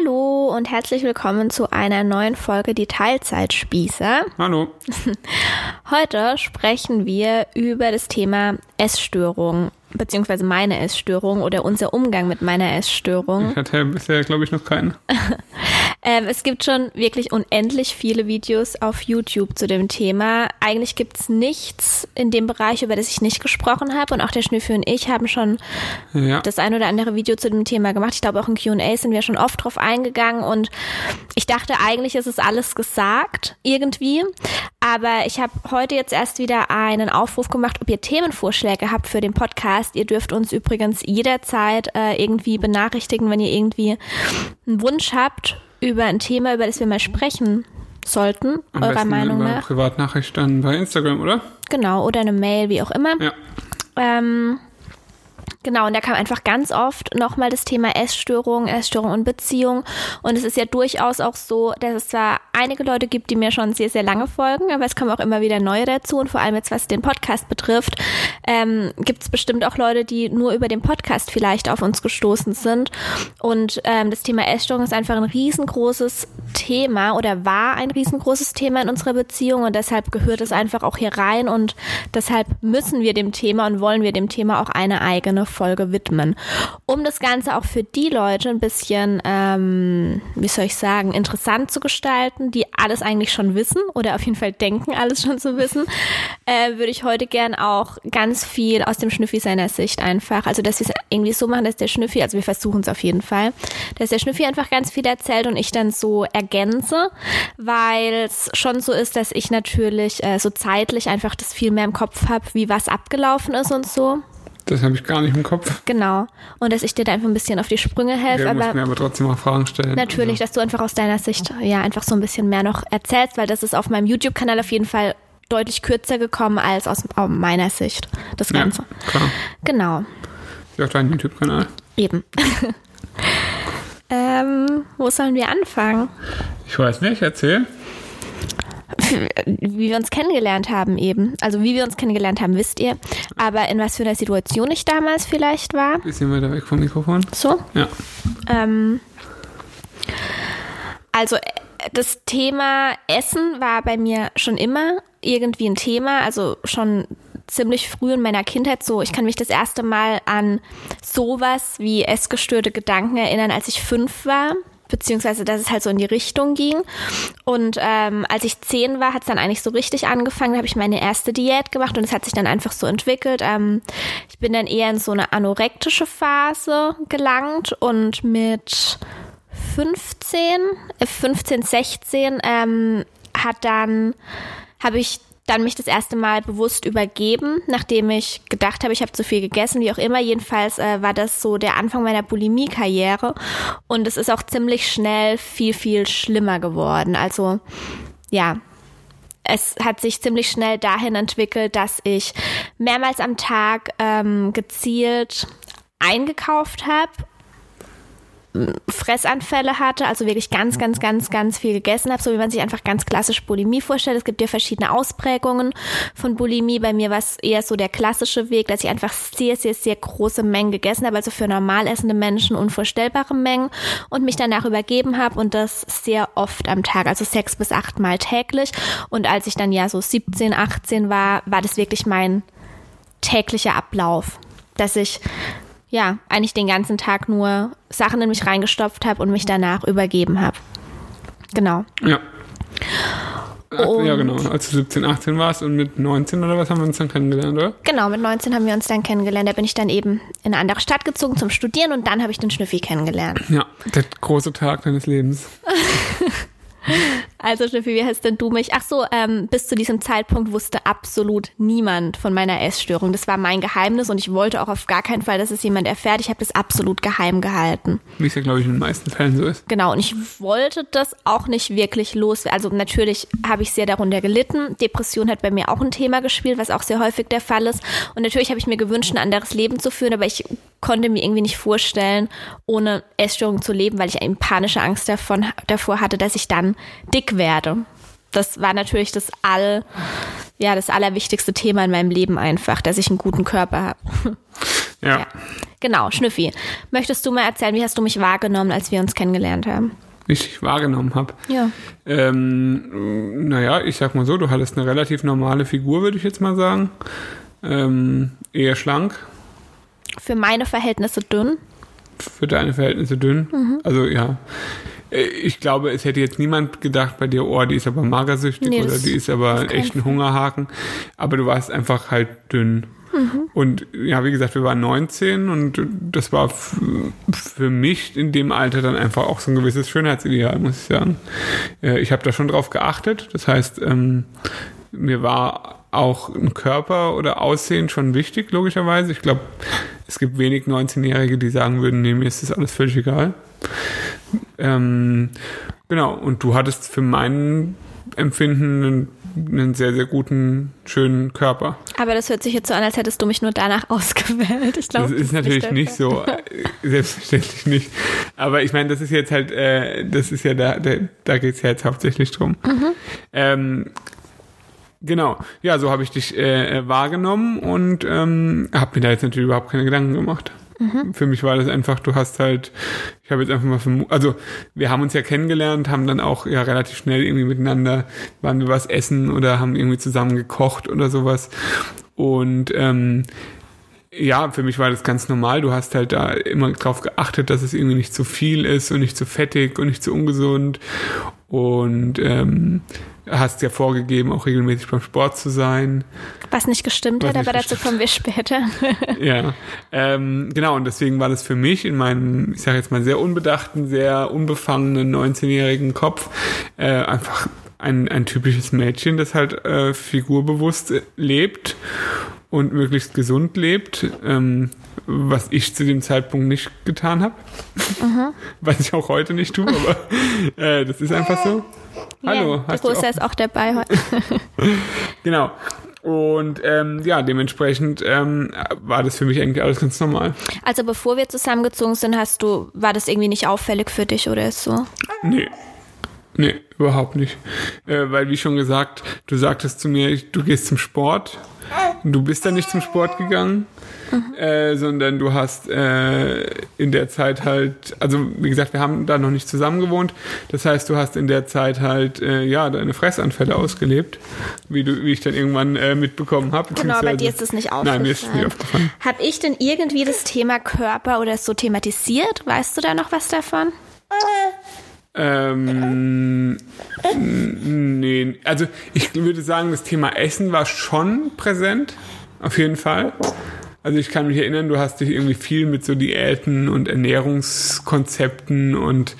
Hallo und herzlich willkommen zu einer neuen Folge Die Teilzeitspießer. Hallo. Heute sprechen wir über das Thema Essstörung beziehungsweise meine Essstörung oder unser Umgang mit meiner Essstörung. Ich hatte bisher, glaube ich, noch keinen. ähm, es gibt schon wirklich unendlich viele Videos auf YouTube zu dem Thema. Eigentlich gibt es nichts in dem Bereich, über das ich nicht gesprochen habe. Und auch der Schnüffel und ich haben schon ja. das ein oder andere Video zu dem Thema gemacht. Ich glaube, auch in Q&A sind wir schon oft drauf eingegangen. Und ich dachte, eigentlich ist es alles gesagt, irgendwie. Aber ich habe heute jetzt erst wieder einen Aufruf gemacht, ob ihr Themenvorschläge habt für den Podcast. Ihr dürft uns übrigens jederzeit äh, irgendwie benachrichtigen, wenn ihr irgendwie einen Wunsch habt über ein Thema, über das wir mal sprechen sollten, Am eurer Meinung über nach. Privatnachricht dann bei Instagram, oder? Genau, oder eine Mail, wie auch immer. Ja. Ähm, Genau, und da kam einfach ganz oft nochmal das Thema Essstörung, Essstörung und Beziehung. Und es ist ja durchaus auch so, dass es zwar einige Leute gibt, die mir schon sehr, sehr lange folgen, aber es kommen auch immer wieder neue dazu. Und vor allem jetzt, was den Podcast betrifft, ähm, gibt es bestimmt auch Leute, die nur über den Podcast vielleicht auf uns gestoßen sind. Und ähm, das Thema Essstörung ist einfach ein riesengroßes Thema oder war ein riesengroßes Thema in unserer Beziehung. Und deshalb gehört es einfach auch hier rein. Und deshalb müssen wir dem Thema und wollen wir dem Thema auch eine eigene Folge widmen. Um das Ganze auch für die Leute ein bisschen, ähm, wie soll ich sagen, interessant zu gestalten, die alles eigentlich schon wissen oder auf jeden Fall denken, alles schon zu wissen, äh, würde ich heute gern auch ganz viel aus dem Schnüffi seiner Sicht einfach, also dass wir es irgendwie so machen, dass der Schnüffi, also wir versuchen es auf jeden Fall, dass der Schnüffi einfach ganz viel erzählt und ich dann so ergänze, weil es schon so ist, dass ich natürlich äh, so zeitlich einfach das viel mehr im Kopf habe, wie was abgelaufen ist und so. Das habe ich gar nicht im Kopf. Genau. Und dass ich dir da einfach ein bisschen auf die Sprünge helfe. Ja, aber, mir aber trotzdem auch Fragen stellen. Natürlich, also. dass du einfach aus deiner Sicht ja einfach so ein bisschen mehr noch erzählst, weil das ist auf meinem YouTube-Kanal auf jeden Fall deutlich kürzer gekommen als aus meiner Sicht, das Ganze. Ja, klar. Genau. Ist auch dein YouTube-Kanal. Eben. ähm, wo sollen wir anfangen? Ich weiß nicht, erzähl wie wir uns kennengelernt haben eben. Also wie wir uns kennengelernt haben, wisst ihr. Aber in was für einer Situation ich damals vielleicht war. Bisschen weiter weg vom Mikrofon. So? Ja. Ähm, also äh, das Thema Essen war bei mir schon immer irgendwie ein Thema. Also schon ziemlich früh in meiner Kindheit so. Ich kann mich das erste Mal an sowas wie essgestörte Gedanken erinnern, als ich fünf war beziehungsweise dass es halt so in die Richtung ging. Und ähm, als ich zehn war, hat es dann eigentlich so richtig angefangen, da habe ich meine erste Diät gemacht und es hat sich dann einfach so entwickelt. Ähm, ich bin dann eher in so eine anorektische Phase gelangt und mit 15, äh, 15, 16 ähm, hat dann habe ich dann mich das erste Mal bewusst übergeben, nachdem ich gedacht habe, ich habe zu viel gegessen, wie auch immer. Jedenfalls äh, war das so der Anfang meiner Bulimie-Karriere und es ist auch ziemlich schnell viel, viel schlimmer geworden. Also ja, es hat sich ziemlich schnell dahin entwickelt, dass ich mehrmals am Tag ähm, gezielt eingekauft habe Fressanfälle hatte, also wirklich ganz, ganz, ganz, ganz viel gegessen habe, so wie man sich einfach ganz klassisch Bulimie vorstellt. Es gibt ja verschiedene Ausprägungen von Bulimie. Bei mir war es eher so der klassische Weg, dass ich einfach sehr, sehr, sehr große Mengen gegessen habe, also für normal essende Menschen unvorstellbare Mengen und mich danach übergeben habe und das sehr oft am Tag, also sechs bis acht Mal täglich. Und als ich dann ja so 17, 18 war, war das wirklich mein täglicher Ablauf, dass ich ja, eigentlich den ganzen Tag nur Sachen in mich reingestopft habe und mich danach übergeben habe. Genau. Ja. Und ja, genau. Als du 17, 18 warst und mit 19 oder was haben wir uns dann kennengelernt, oder? Genau, mit 19 haben wir uns dann kennengelernt. Da bin ich dann eben in eine andere Stadt gezogen zum Studieren und dann habe ich den Schnüffi kennengelernt. Ja, der große Tag deines Lebens. Also Schnüffi, wie heißt denn du mich? Ach so, ähm, bis zu diesem Zeitpunkt wusste absolut niemand von meiner Essstörung. Das war mein Geheimnis und ich wollte auch auf gar keinen Fall, dass es jemand erfährt. Ich habe das absolut geheim gehalten. Wie es ja, glaube ich, in den meisten Fällen so ist. Genau, und ich wollte das auch nicht wirklich los. Also natürlich habe ich sehr darunter gelitten. Depression hat bei mir auch ein Thema gespielt, was auch sehr häufig der Fall ist. Und natürlich habe ich mir gewünscht, ein anderes Leben zu führen, aber ich konnte mir irgendwie nicht vorstellen, ohne Essstörung zu leben, weil ich eine panische Angst davon, davor hatte, dass ich dann dick werde. Das war natürlich das all, ja, das allerwichtigste Thema in meinem Leben einfach, dass ich einen guten Körper habe. Ja. ja. Genau, Schnüffi. Möchtest du mal erzählen, wie hast du mich wahrgenommen, als wir uns kennengelernt haben? Wie ich dich wahrgenommen habe. Ja. Ähm, naja, ich sag mal so, du hattest eine relativ normale Figur, würde ich jetzt mal sagen. Ähm, eher schlank. Für meine Verhältnisse dünn. Für deine Verhältnisse dünn. Mhm. Also ja. Äh, ich glaube, es hätte jetzt niemand gedacht bei dir, oh, die ist aber magersüchtig nee, oder die ist aber echt ein Hungerhaken. Aber du warst einfach halt dünn. Mhm. Und ja, wie gesagt, wir waren 19 und das war für mich in dem Alter dann einfach auch so ein gewisses Schönheitsideal, muss ich sagen. Äh, ich habe da schon drauf geachtet. Das heißt, ähm, mir war auch ein Körper oder Aussehen schon wichtig, logischerweise. Ich glaube, es gibt wenig 19-Jährige, die sagen würden, nee, mir ist das alles völlig egal. Ähm, genau, und du hattest für meinen Empfinden einen, einen, sehr, sehr guten, schönen Körper. Aber das hört sich jetzt so an, als hättest du mich nur danach ausgewählt. Ich glaube, das, das ist natürlich nicht, so, selbstverständlich nicht. Aber ich meine, das ist jetzt halt, äh, das ist ja da, da, da geht es ja jetzt hauptsächlich drum. Mhm. Ähm, Genau, ja, so habe ich dich äh, wahrgenommen und ähm, habe mir da jetzt natürlich überhaupt keine Gedanken gemacht. Mhm. Für mich war das einfach, du hast halt, ich habe jetzt einfach mal vermutet, also wir haben uns ja kennengelernt, haben dann auch ja relativ schnell irgendwie miteinander, waren wir was essen oder haben irgendwie zusammen gekocht oder sowas. Und ähm, ja, für mich war das ganz normal. Du hast halt da immer drauf geachtet, dass es irgendwie nicht zu viel ist und nicht zu fettig und nicht zu ungesund. Und ähm, hast ja vorgegeben, auch regelmäßig beim Sport zu sein. Was nicht gestimmt Was hat, aber dazu kommen wir später. ja, ähm, genau. Und deswegen war das für mich in meinem, ich sage jetzt mal, sehr unbedachten, sehr unbefangenen 19-jährigen Kopf äh, einfach ein, ein typisches Mädchen, das halt äh, figurbewusst lebt und möglichst gesund lebt, ähm, was ich zu dem Zeitpunkt nicht getan habe. Mhm. was ich auch heute nicht tue, aber äh, das ist einfach so. Hallo. Ja, die Rosa ist auch dabei heute. genau. Und ähm, ja, dementsprechend ähm, war das für mich eigentlich alles ganz normal. Also bevor wir zusammengezogen sind, hast du, war das irgendwie nicht auffällig für dich oder ist so? Nee. Nee, überhaupt nicht. Äh, weil wie schon gesagt, du sagtest zu mir, du gehst zum Sport. Du bist dann nicht zum Sport gegangen mhm. äh, sondern du hast äh, in der Zeit halt, also wie gesagt, wir haben da noch nicht zusammen gewohnt. Das heißt, du hast in der Zeit halt äh, ja deine Fressanfälle ausgelebt, wie du, wie ich dann irgendwann äh, mitbekommen habe. Genau, bei dir ist das nicht aufgefallen. Nein, mir ist es nicht aufgefallen. Habe ich denn irgendwie das Thema Körper oder so thematisiert? Weißt du da noch was davon? Ähm, nee, also ich würde sagen, das Thema Essen war schon präsent, auf jeden Fall. Also ich kann mich erinnern, du hast dich irgendwie viel mit so Diäten und Ernährungskonzepten und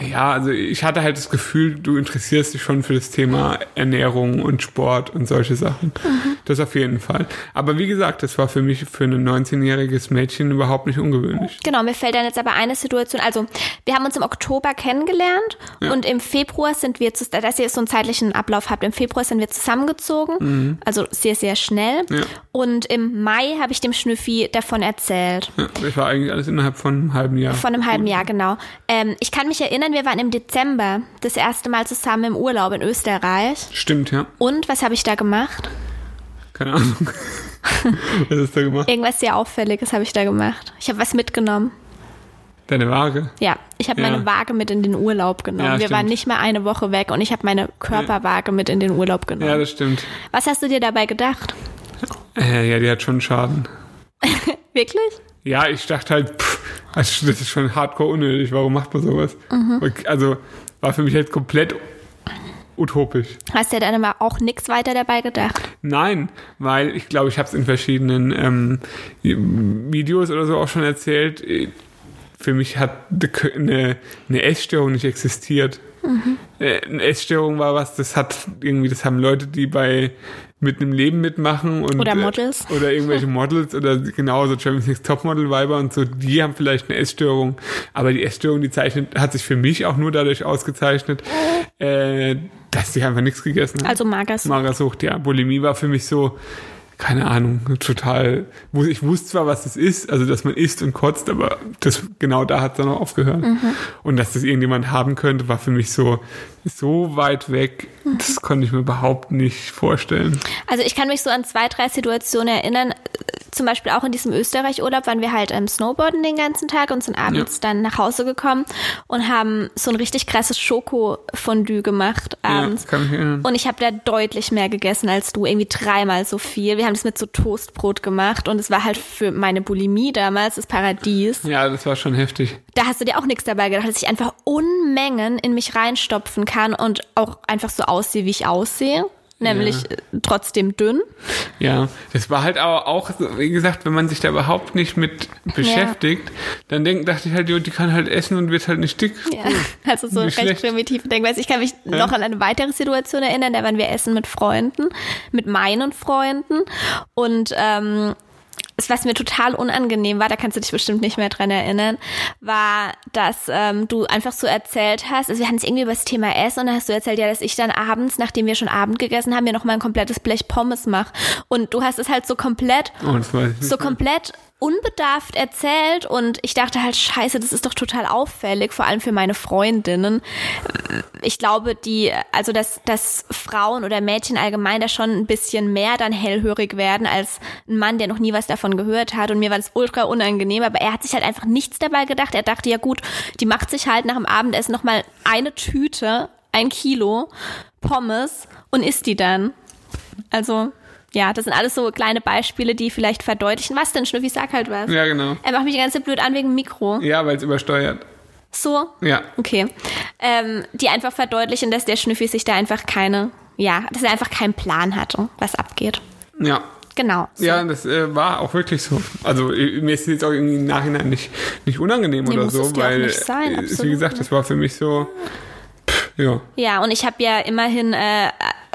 ja, also ich hatte halt das Gefühl, du interessierst dich schon für das Thema Ernährung und Sport und solche Sachen. Mhm. Das auf jeden Fall. Aber wie gesagt, das war für mich für ein 19-jähriges Mädchen überhaupt nicht ungewöhnlich. Genau, mir fällt dann jetzt aber eine Situation, also wir haben uns im Oktober kennengelernt ja. und im Februar sind wir, dass ihr so einen zeitlichen Ablauf habt, im Februar sind wir zusammengezogen, mhm. also sehr, sehr schnell. Ja. Und im Mai habe ich dem Schnüffi davon erzählt. Ja, das war eigentlich alles innerhalb von einem halben Jahr. Von einem halben Jahr, genau. Ähm, ich kann mich erinnern, erinnern, wir waren im Dezember das erste Mal zusammen im Urlaub in Österreich. Stimmt, ja. Und was habe ich da gemacht? Keine Ahnung. was hast du da gemacht? Irgendwas sehr Auffälliges habe ich da gemacht. Ich habe was mitgenommen. Deine Waage? Ja, ich habe ja. meine Waage mit in den Urlaub genommen. Ja, wir waren nicht mal eine Woche weg und ich habe meine Körperwaage mit in den Urlaub genommen. Ja, das stimmt. Was hast du dir dabei gedacht? Äh, ja, die hat schon Schaden. Wirklich? Ja, ich dachte halt, pff, also das ist schon hardcore unnötig. Warum macht man sowas? Mhm. Also war für mich halt komplett utopisch. Hast du ja dann aber auch nichts weiter dabei gedacht? Nein, weil ich glaube, ich habe es in verschiedenen ähm, Videos oder so auch schon erzählt. Für mich hat eine, eine Essstörung nicht existiert. Mhm. Eine Essstörung war was, das hat irgendwie, das haben Leute, die bei mit einem Leben mitmachen und oder Models äh, oder irgendwelche Models oder genauso Champions League Topmodel Weiber und so, die haben vielleicht eine Essstörung, aber die Essstörung, die zeichnet, hat sich für mich auch nur dadurch ausgezeichnet, äh, dass sie einfach nichts gegessen haben. Also Magersucht. Magersucht, ja. Bulimie war für mich so, keine Ahnung, total, ich wusste zwar, was es ist, also dass man isst und kotzt, aber das, genau da hat es dann auch aufgehört. Mhm. Und dass das irgendjemand haben könnte, war für mich so, so weit weg, mhm. das konnte ich mir überhaupt nicht vorstellen. Also ich kann mich so an zwei, drei Situationen erinnern, zum Beispiel auch in diesem Österreich-Urlaub waren wir halt ähm, Snowboarden den ganzen Tag und sind abends ja. dann nach Hause gekommen und haben so ein richtig krasses Schoko-Fondue gemacht abends. Ja, ich. Und ich habe da deutlich mehr gegessen als du, irgendwie dreimal so viel. Wir haben das mit so Toastbrot gemacht und es war halt für meine Bulimie damals das Paradies. Ja, das war schon heftig. Da hast du dir auch nichts dabei gedacht, dass ich einfach Unmengen in mich reinstopfen kann und auch einfach so aussehe, wie ich aussehe nämlich ja. trotzdem dünn. Ja, das war halt aber auch, wie gesagt, wenn man sich da überhaupt nicht mit beschäftigt, ja. dann denk, dachte ich halt, die kann halt essen und wird halt nicht dick. Ja, also so recht schlecht. primitiv Denkweise. Ich kann mich ja. noch an eine weitere Situation erinnern, da waren wir essen mit Freunden, mit meinen Freunden und ähm, was mir total unangenehm war, da kannst du dich bestimmt nicht mehr dran erinnern, war, dass ähm, du einfach so erzählt hast, also wir hatten es irgendwie über das Thema Essen und dann hast du erzählt, ja, dass ich dann abends, nachdem wir schon Abend gegessen haben, mir noch mal ein komplettes Blech Pommes mache. Und du hast es halt so komplett, oh, so komplett unbedarft erzählt und ich dachte halt, scheiße, das ist doch total auffällig, vor allem für meine Freundinnen. Ich glaube, die, also dass, dass Frauen oder Mädchen allgemein da schon ein bisschen mehr dann hellhörig werden als ein Mann, der noch nie was davon gehört hat und mir war das ultra unangenehm, aber er hat sich halt einfach nichts dabei gedacht. Er dachte, ja gut, die macht sich halt nach dem Abendessen nochmal eine Tüte, ein Kilo Pommes und isst die dann. Also ja, das sind alles so kleine Beispiele, die vielleicht verdeutlichen. Was denn, Schnüffi, sag halt was. Ja, genau. Er macht mich die ganze Zeit blöd an wegen Mikro. Ja, weil es übersteuert. So? Ja. Okay. Ähm, die einfach verdeutlichen, dass der Schnüffi sich da einfach keine, ja, dass er einfach keinen Plan hatte, was abgeht. Ja. Genau. So. Ja, das äh, war auch wirklich so. Also mir ist jetzt auch irgendwie im Nachhinein nicht, nicht unangenehm nee, oder so, weil, nicht sein, äh, absolut. wie gesagt, das war für mich so, ja. Ja, und ich habe ja immerhin äh,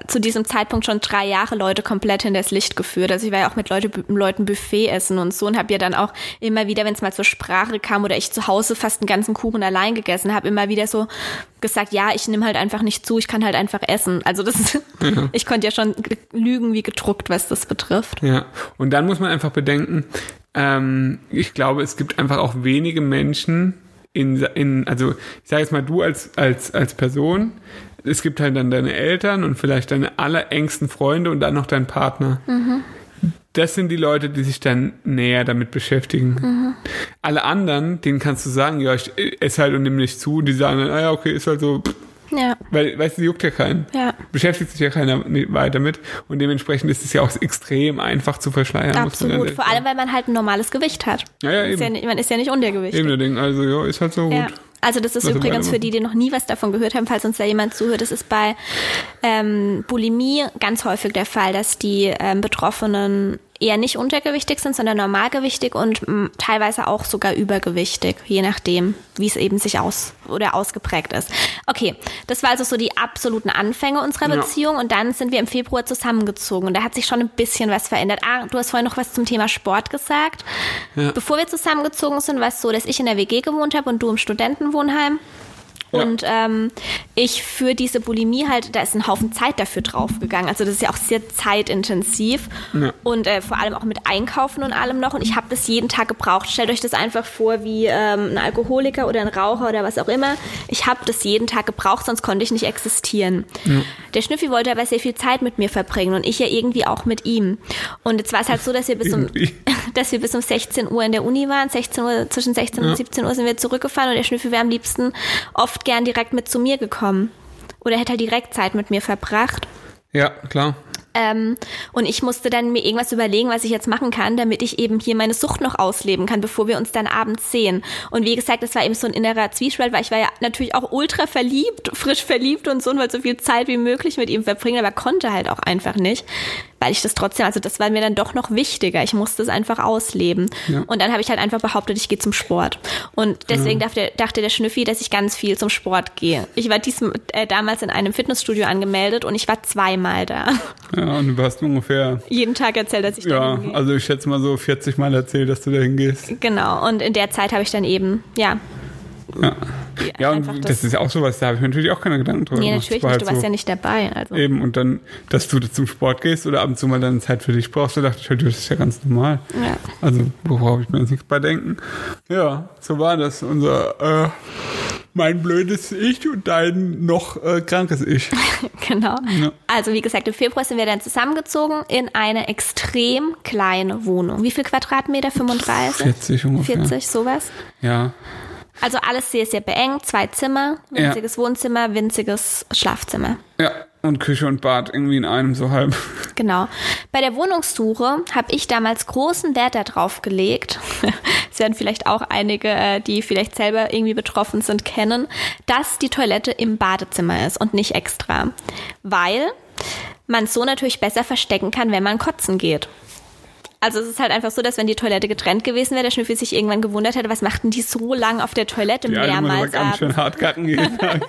zu diesem Zeitpunkt schon drei Jahre Leute komplett in das Licht geführt. Also ich war ja auch mit Leute, Leuten Buffet essen und so und habe ja dann auch immer wieder, wenn es mal zur Sprache kam oder ich zu Hause fast einen ganzen Kuchen allein gegessen habe, immer wieder so gesagt, ja, ich nehme halt einfach nicht zu, ich kann halt einfach essen. Also das, ja. ich konnte ja schon lügen wie gedruckt, was das betrifft. Ja, und dann muss man einfach bedenken, ähm, ich glaube, es gibt einfach auch wenige Menschen, in, in also ich sage jetzt mal du als als als Person, es gibt halt dann deine Eltern und vielleicht deine allerengsten Freunde und dann noch dein Partner. Mhm. Das sind die Leute, die sich dann näher damit beschäftigen. Mhm. Alle anderen, denen kannst du sagen, ja, ich esse halt und nimm nicht zu. Die sagen dann, ah ja, okay, ist halt so. Ja. Weil, weißt du, juckt ja keinen. Ja. Beschäftigt sich ja keiner weiter mit. Und dementsprechend ist es ja auch extrem einfach zu verschleiern. Absolut. Vor allem, weil man halt ein normales Gewicht hat. Ja, ja, eben. Ist ja man ist ja nicht untergewichtig. Eben Ding. Also, ja, ist halt so ja. gut. Also das ist Was übrigens für die, die noch nie was davon gehört haben, falls uns da jemand zuhört, das ist bei ähm, Bulimie ganz häufig der Fall, dass die ähm, Betroffenen eher nicht untergewichtig sind, sondern normalgewichtig und mm, teilweise auch sogar übergewichtig, je nachdem, wie es eben sich aus oder ausgeprägt ist. Okay, das war also so die absoluten Anfänge unserer ja. Beziehung und dann sind wir im Februar zusammengezogen und da hat sich schon ein bisschen was verändert. Ah, du hast vorhin noch was zum Thema Sport gesagt. Ja. Bevor wir zusammengezogen sind, war es so, dass ich in der WG gewohnt habe und du im Studentenwohnheim. Und ähm, ich für diese Bulimie halt, da ist ein Haufen Zeit dafür draufgegangen. Also das ist ja auch sehr zeitintensiv ja. und äh, vor allem auch mit Einkaufen und allem noch. Und ich habe das jeden Tag gebraucht. Stellt euch das einfach vor wie ähm, ein Alkoholiker oder ein Raucher oder was auch immer. Ich habe das jeden Tag gebraucht, sonst konnte ich nicht existieren. Ja. Der Schnüffi wollte aber sehr viel Zeit mit mir verbringen und ich ja irgendwie auch mit ihm. Und jetzt war es halt so, dass wir bis um, dass wir bis um 16 Uhr in der Uni waren. 16 Uhr, zwischen 16 ja. und 17 Uhr sind wir zurückgefahren und der Schnüffi wäre am liebsten oft oft gern direkt mit zu mir gekommen. Oder hätte er direkt Zeit mit mir verbracht. Ja, klar. Ähm, und ich musste dann mir irgendwas überlegen, was ich jetzt machen kann, damit ich eben hier meine Sucht noch ausleben kann, bevor wir uns dann abends sehen. Und wie gesagt, das war eben so ein innerer Zwiespalt, weil ich war ja natürlich auch ultra verliebt, frisch verliebt und so und wollte so viel Zeit wie möglich mit ihm verbringen, aber konnte halt auch einfach nicht weil ich das trotzdem, also das war mir dann doch noch wichtiger. Ich musste es einfach ausleben. Ja. Und dann habe ich halt einfach behauptet, ich gehe zum Sport. Und deswegen ja. dachte, dachte der Schnüffi, dass ich ganz viel zum Sport gehe. Ich war diesem, äh, damals in einem Fitnessstudio angemeldet und ich war zweimal da. Ja, und du hast ungefähr jeden Tag erzählt, dass ich ja, da Ja, also ich schätze mal so 40 Mal erzählt, dass du da hingehst. Genau. Und in der Zeit habe ich dann eben, ja, Ja, ja und das- das, ist auch sowas, da habe ich mir natürlich auch keine Gedanken drüber Nee, gemacht. natürlich Das war nicht, du halt warst so, ja nicht dabei. Also. Eben, und dann, dass du zum Sport gehst oder ab und zu mal dann Zeit für dich brauchst, da dachte ich halt, das ist ja ganz normal. Ja. Also, worauf ich mir jetzt nichts bei denken. Ja, so war das. Unser, äh, mein blödes Ich und dein noch äh, krankes Ich. Genau. Ja. Also wie gesagt, im Februar sind wir dann zusammengezogen in eine extrem kleine Wohnung. Wie viel Quadratmeter? 35? 40 ungefähr. 40, sowas. Ja. Also alles sehr, sehr beengt. Zwei Zimmer, Ja. winziges Wohnzimmer, winziges Schlafzimmer. Ja. Und Küche und Bad irgendwie in einem so halb. Genau. Bei der Wohnungssuche habe ich damals großen Wert darauf gelegt. Es werden vielleicht auch einige, äh, die vielleicht selber irgendwie betroffen sind, kennen, dass die Toilette im Badezimmer ist und nicht extra. Weil man so natürlich besser verstecken kann, wenn man kotzen geht. Also es ist halt einfach so, dass wenn die Toilette getrennt gewesen wäre, der Schnüffel sich irgendwann gewundert hätte, was machten die so lang auf der Toilette Die mehrmals ganz schön hart gacken jeden Tag.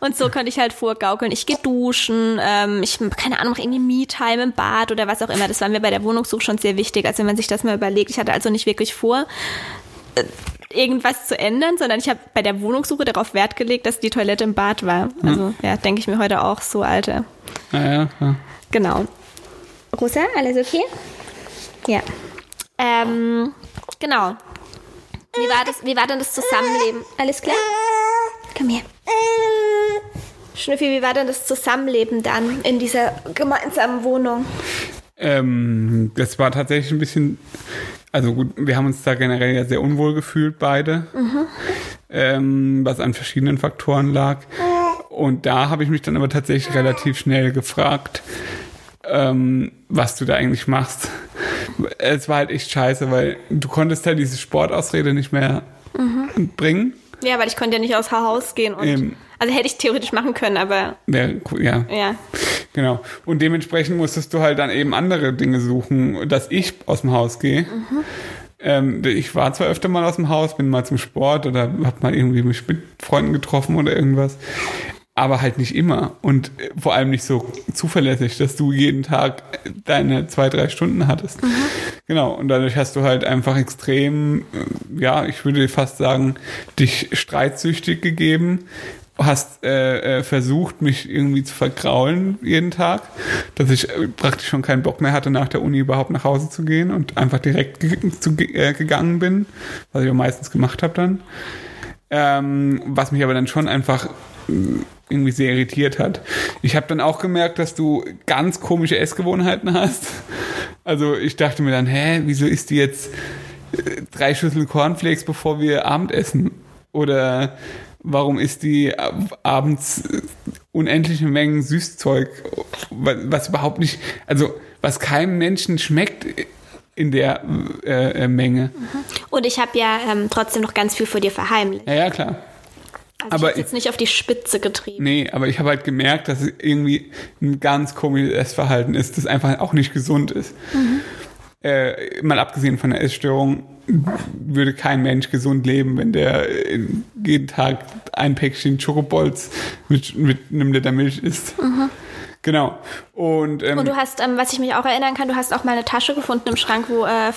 Und so konnte ich halt vorgaukeln. Ich gehe duschen, ähm, ich, keine Ahnung, irgendwie Me-Time im Bad oder was auch immer. Das war mir bei der Wohnungssuche schon sehr wichtig. Also wenn man sich das mal überlegt, ich hatte also nicht wirklich vor, äh, irgendwas zu ändern, sondern ich habe bei der Wohnungssuche darauf Wert gelegt, dass die Toilette im Bad war. Also ja, denke ich mir heute auch so, Alte. Naja, ja. Genau. Rosa, alles okay? Ja. Ähm, genau. Wie war, das, wie war denn das Zusammenleben? Alles klar? Komm her. Schnüffi, wie war denn das Zusammenleben dann in dieser gemeinsamen Wohnung? Ähm, das war tatsächlich ein bisschen, also gut, wir haben uns da generell ja sehr unwohl gefühlt, beide, ähm, was an verschiedenen Faktoren lag. Und da habe ich mich dann aber tatsächlich relativ schnell gefragt, ähm, was du da eigentlich machst. Es war halt echt scheiße, weil du konntest halt diese Sportausrede nicht mehr bringen. Ja, weil ich konnte ja nicht aus Haus gehen. Und, Ähm. also hätte ich theoretisch machen können, aber Ja, ja, ja. Genau. Und dementsprechend musstest du halt dann eben andere Dinge suchen, dass ich aus dem Haus gehe. Ähm, ich war zwar öfter mal aus dem Haus, bin mal zum Sport oder hab mal irgendwie mich mit Freunden getroffen oder irgendwas, aber halt nicht immer und äh, vor allem nicht so zuverlässig, dass du jeden Tag deine zwei, drei Stunden hattest. Genau. Und dadurch hast du halt einfach extrem, äh, ja, ich würde fast sagen, dich streitsüchtig gegeben hast äh, äh, versucht, mich irgendwie zu vergraulen jeden Tag, dass ich praktisch schon keinen Bock mehr hatte, nach der Uni überhaupt nach Hause zu gehen und einfach direkt ge zu, äh, gegangen bin, was ich auch meistens gemacht habe dann. Ähm, was mich aber dann schon einfach irgendwie sehr irritiert hat. Ich habe dann auch gemerkt, dass du ganz komische Essgewohnheiten hast. Also ich dachte mir dann, hä, wieso isst die jetzt äh, drei Schüsseln Cornflakes, bevor wir Abendessen? Oder warum isst die ab- abends äh, unendliche Mengen Süßzeug, wa- was überhaupt nicht, also was keinem Menschen schmeckt in der äh, äh, Menge. Und ich habe ja ähm, trotzdem noch ganz viel vor dir verheimlicht. Ja, ja, klar. Also Aber ich jetzt nicht auf die Spitze getrieben. Nee, aber ich habe halt gemerkt, dass es irgendwie ein ganz komisches Essverhalten ist, das einfach auch nicht gesund ist. Äh, mal abgesehen von der Essstörung würde kein Mensch gesund leben, wenn der jeden Tag ein Päckchen Schokobolz mit, mit einem Liter Milch isst. Genau. Und, ähm, Und du hast, ähm, was ich mich auch erinnern kann, du hast auch mal eine Tasche gefunden im Schrank, wo äh,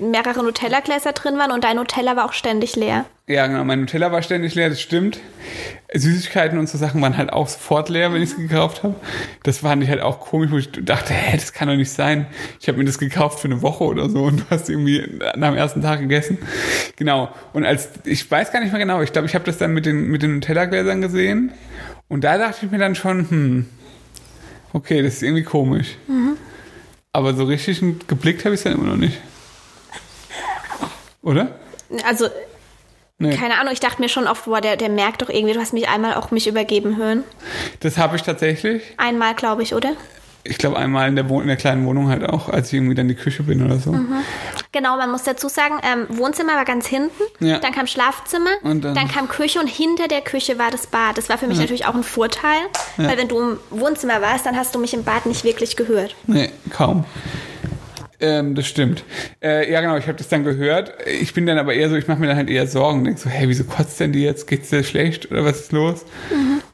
mehrere Nutella-Gläser drin waren und dein Nutella war auch ständig leer. Ja, genau. Mein Nutella war ständig leer, das stimmt. Süßigkeiten und so Sachen waren halt auch sofort leer, wenn ich es gekauft habe. Das fand ich halt auch komisch, wo ich dachte, hä, das kann doch nicht sein. Ich habe mir das gekauft für eine Woche oder so und du hast irgendwie nach dem ersten Tag gegessen. Genau. Und als, ich weiß gar nicht mehr genau, ich glaube, ich habe das dann mit den, mit den Nutella-Gläsern gesehen. Und da dachte ich mir dann schon, hm, okay, das ist irgendwie komisch. Aber so richtig geblickt habe ich es dann immer noch nicht. Oder? Also, Nee. keine Ahnung, ich dachte mir schon oft, boah, der, der merkt doch irgendwie, du hast mich einmal auch mich übergeben hören. Das habe ich tatsächlich. Einmal, glaube ich, oder? Ich glaube einmal in der, in der kleinen Wohnung halt auch, als ich irgendwie dann in die Küche bin oder so. Genau, man muss dazu sagen, ähm, Wohnzimmer war ganz hinten, Ja. dann kam Schlafzimmer, Und dann- dann, kam Küche und hinter der Küche war das Bad. Das war für mich natürlich auch ein Vorteil, weil wenn du im Wohnzimmer warst, dann hast du mich im Bad nicht wirklich gehört. Nee, kaum. Ähm, das stimmt. Äh, ja, genau, ich habe das dann gehört. Ich bin dann aber eher so, ich mache mir dann halt eher Sorgen. Denk so, hey, wieso kotzt denn die jetzt? Geht's dir schlecht oder was ist los?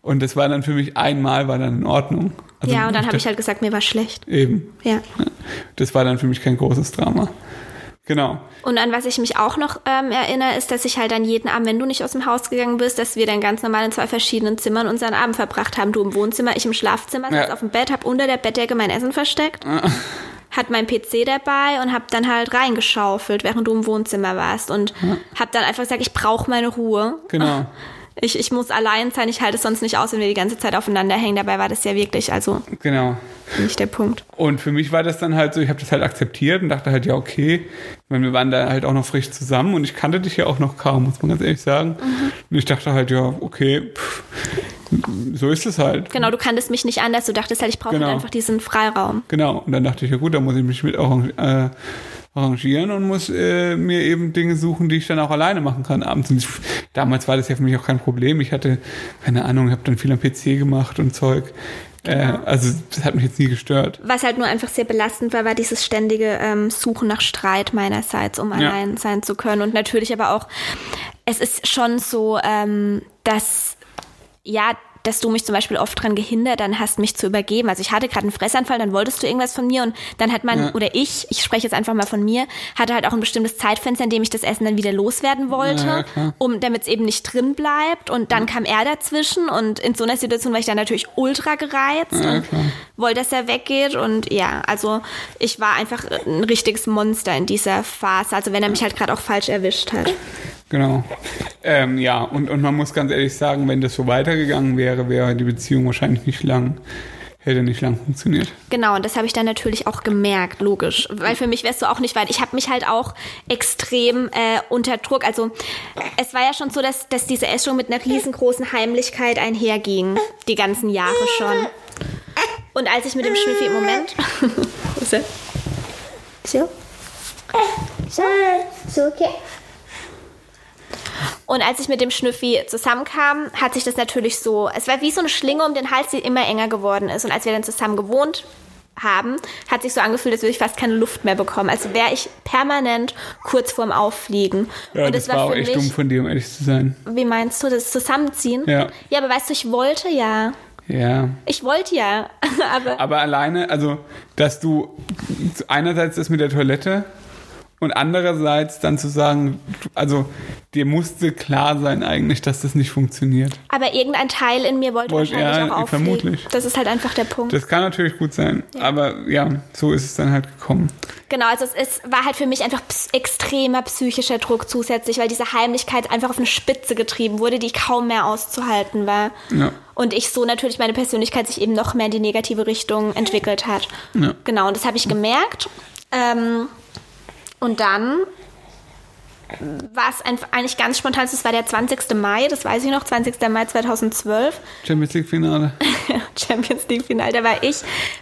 Und das war dann für mich einmal, war dann in Ordnung. Also ja, und dann habe ich halt gesagt, mir war schlecht. Eben. Ja. Das war dann für mich kein großes Drama. Genau. Und an was ich mich auch noch ähm, erinnere, ist, dass ich halt dann jeden Abend, wenn du nicht aus dem Haus gegangen bist, dass wir dann ganz normal in zwei verschiedenen Zimmern unseren Abend verbracht haben. Du im Wohnzimmer, ich im Schlafzimmer, saß Ja. auf dem Bett, hab unter der Bettdecke mein Essen versteckt, hat mein PC dabei und hab dann halt reingeschaufelt, während du im Wohnzimmer warst und hab dann einfach gesagt, ich brauche meine Ruhe. Genau. Ich, ich muss allein sein, ich halte es sonst nicht aus, wenn wir die ganze Zeit aufeinander hängen. Dabei war das ja wirklich, also Genau. nicht der Punkt. Und für mich war das dann halt so, ich habe das halt akzeptiert und dachte halt, ja, okay. Meine, wir waren da halt auch noch frisch zusammen und ich kannte dich ja auch noch kaum, muss man ganz ehrlich sagen. Und ich dachte halt, ja, okay, pff, so ist es halt. Genau, du kanntest mich nicht anders. Du dachtest halt, ich brauche Genau. halt einfach diesen Freiraum. Genau. Und dann dachte ich, ja gut, da muss ich mich mit arrangi- äh, arrangieren und muss äh, mir eben Dinge suchen, die ich dann auch alleine machen kann abends. Und damals war das ja für mich auch kein Problem. Ich hatte, keine Ahnung, ich habe dann viel am PC gemacht und Zeug. Äh, also das hat mich jetzt nie gestört. Was halt nur einfach sehr belastend war, war dieses ständige ähm, Suchen nach Streit meinerseits, um Ja. allein sein zu können. Und natürlich aber auch, es ist schon so, ähm, dass, ja, dass du mich zum Beispiel oft dran gehindert dann hast, mich zu übergeben. Also ich hatte gerade einen Fressanfall, dann wolltest du irgendwas von mir und dann hat man, Ja. oder ich, ich spreche jetzt einfach mal von mir, hatte halt auch ein bestimmtes Zeitfenster, in dem ich das Essen dann wieder loswerden wollte, Ja, um damit es eben nicht drin bleibt. Und dann kam er dazwischen und in so einer Situation war ich dann natürlich ultra gereizt Ja, und wollte, dass er weggeht. Und ja, also ich war einfach ein richtiges Monster in dieser Phase. Also wenn er mich halt gerade auch falsch erwischt hat. Genau. Ähm, ja, und, und man muss ganz ehrlich sagen, wenn das so weitergegangen wäre, wäre die Beziehung wahrscheinlich nicht lang, hätte nicht lang funktioniert. Genau, und das habe ich dann natürlich auch gemerkt, logisch. Weil für mich wärst du auch nicht weit. Ich habe mich halt auch extrem äh, unter Druck. Also es war ja schon so, dass, dass diese Essstörung mit einer riesengroßen Heimlichkeit einherging. Die ganzen Jahre schon. Und als ich mit dem Schnüffi im Moment. Wo ist er? So? So? So, okay. Und als ich mit dem Schnüffi zusammenkam, hat sich das natürlich so, es war wie so eine Schlinge um den Hals, die immer enger geworden ist. Und als wir dann zusammen gewohnt haben, hat sich so angefühlt, als würde ich fast keine Luft mehr bekommen. Als wäre ich permanent kurz vorm Auffliegen. Ja, und das war auch echt dumm von dir, um ehrlich zu sein. wie meinst du, das Zusammenziehen? Ja. Ja, aber weißt du, ich wollte ja. Ja. Ich wollte ja. aber Aber alleine, also, dass du einerseits das mit der Toilette und andererseits dann zu sagen, also dir musste klar sein eigentlich, dass das nicht funktioniert. Aber irgendein Teil in mir wollte Wollte- wahrscheinlich ja, auch auffliegen. vermutlich. Das ist halt einfach der Punkt. Das kann natürlich gut sein, aber ja, so ist es dann halt gekommen. Genau, also es ist, war halt für mich einfach extremer psychischer Druck zusätzlich, weil diese Heimlichkeit einfach auf eine Spitze getrieben wurde, die kaum mehr auszuhalten war. Ja. Und ich so natürlich meine Persönlichkeit sich eben noch mehr in die negative Richtung entwickelt hat. Ja. Genau, und das habe ich gemerkt. Ähm, und dann war es einfach eigentlich ganz spontan. Das war der 20. Mai, das weiß ich noch, 20. Mai 2012. Champions League Finale. Champions League Final. Da war ich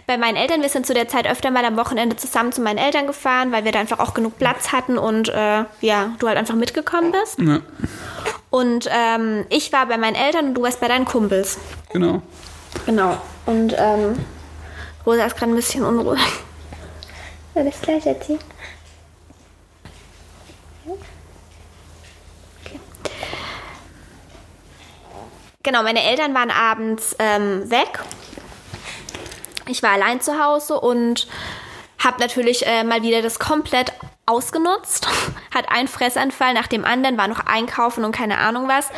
bei meinen Eltern. Wir sind zu der Zeit öfter mal am Wochenende zusammen zu meinen Eltern gefahren, weil wir da einfach auch genug Platz hatten und äh, ja, du halt einfach mitgekommen bist. Ja, Und ähm, ich war bei meinen Eltern und du warst bei deinen Kumpels. genau. Genau. Und ähm, Rosa ist gerade ein bisschen unruhig. Ja, bis gleich, Etzi. Genau, meine Eltern waren abends ähm, weg. Ich war allein zu Hause und habe natürlich äh, mal wieder das komplett ausgenutzt. Hat einen Fressanfall nach dem anderen, war noch einkaufen und keine Ahnung was.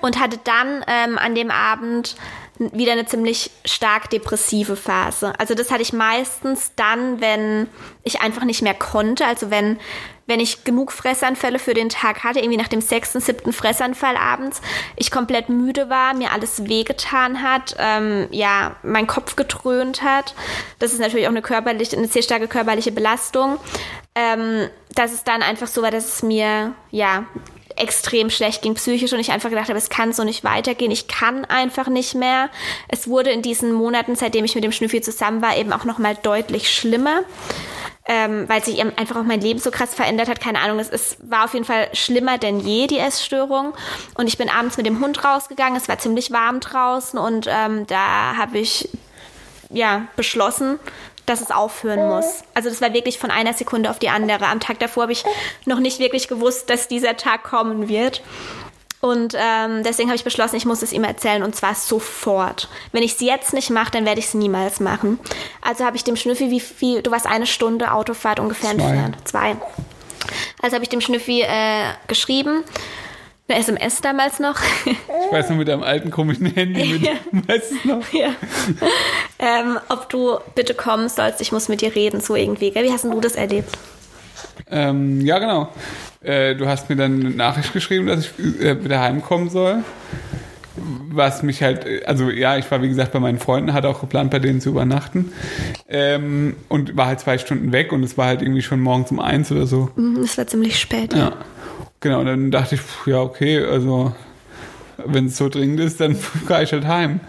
Und hatte dann ähm, an dem Abend wieder eine ziemlich stark depressive Phase. Also das hatte ich meistens dann, wenn ich einfach nicht mehr konnte. Also wenn, wenn ich genug Fressanfälle für den Tag hatte, irgendwie nach dem sechsten, siebten Fressanfall abends, ich komplett müde war, mir alles wehgetan hat, ähm, ja, mein Kopf getrönt hat. Das ist natürlich auch eine körperliche, eine sehr starke körperliche Belastung. Ähm, dass es dann einfach so war, dass es mir, ja, extrem schlecht ging psychisch und ich einfach gedacht habe, es kann so nicht weitergehen. Ich kann einfach nicht mehr. Es wurde in diesen Monaten, seitdem ich mit dem Schnüffi zusammen war, eben auch nochmal deutlich schlimmer. Ähm, weil sich eben einfach auch mein Leben so krass verändert hat. Keine Ahnung, es ist, war auf jeden Fall schlimmer denn je, die Essstörung. Und ich bin abends mit dem Hund rausgegangen. Es war ziemlich warm draußen und ähm, da habe ich ja beschlossen, dass es aufhören muss. Also das war wirklich von einer Sekunde auf die andere. Am Tag davor habe ich noch nicht wirklich gewusst, dass dieser Tag kommen wird. Und ähm, deswegen habe ich beschlossen, ich muss es ihm erzählen und zwar sofort. Wenn ich es jetzt nicht mache, dann werde ich es niemals machen. Also habe ich dem Schnüffi, wie viel, du warst eine Stunde Autofahrt ungefähr Zwei. entfernt. Zwei. Also habe ich dem Schnüffi äh, geschrieben, eine SMS damals noch. Ich weiß noch mit deinem alten komischen Handy, mit, Ja. weißt du noch? ja. ähm, ob du bitte kommen sollst, ich muss mit dir reden, so irgendwie. Gell? Wie hast denn du das erlebt? Ähm, ja, genau. Äh, du hast mir dann eine Nachricht geschrieben, dass ich äh, wieder heimkommen soll. Was mich halt, äh, also ja, ich war wie gesagt bei meinen Freunden, hatte auch geplant, bei denen zu übernachten. Ähm, und war halt zwei Stunden weg und es war halt irgendwie schon morgens um eins oder so. Hm, Das war ziemlich spät. Ja. Genau, und dann dachte ich, pf, ja, okay, also wenn es so dringend ist, dann fahre ich halt heim.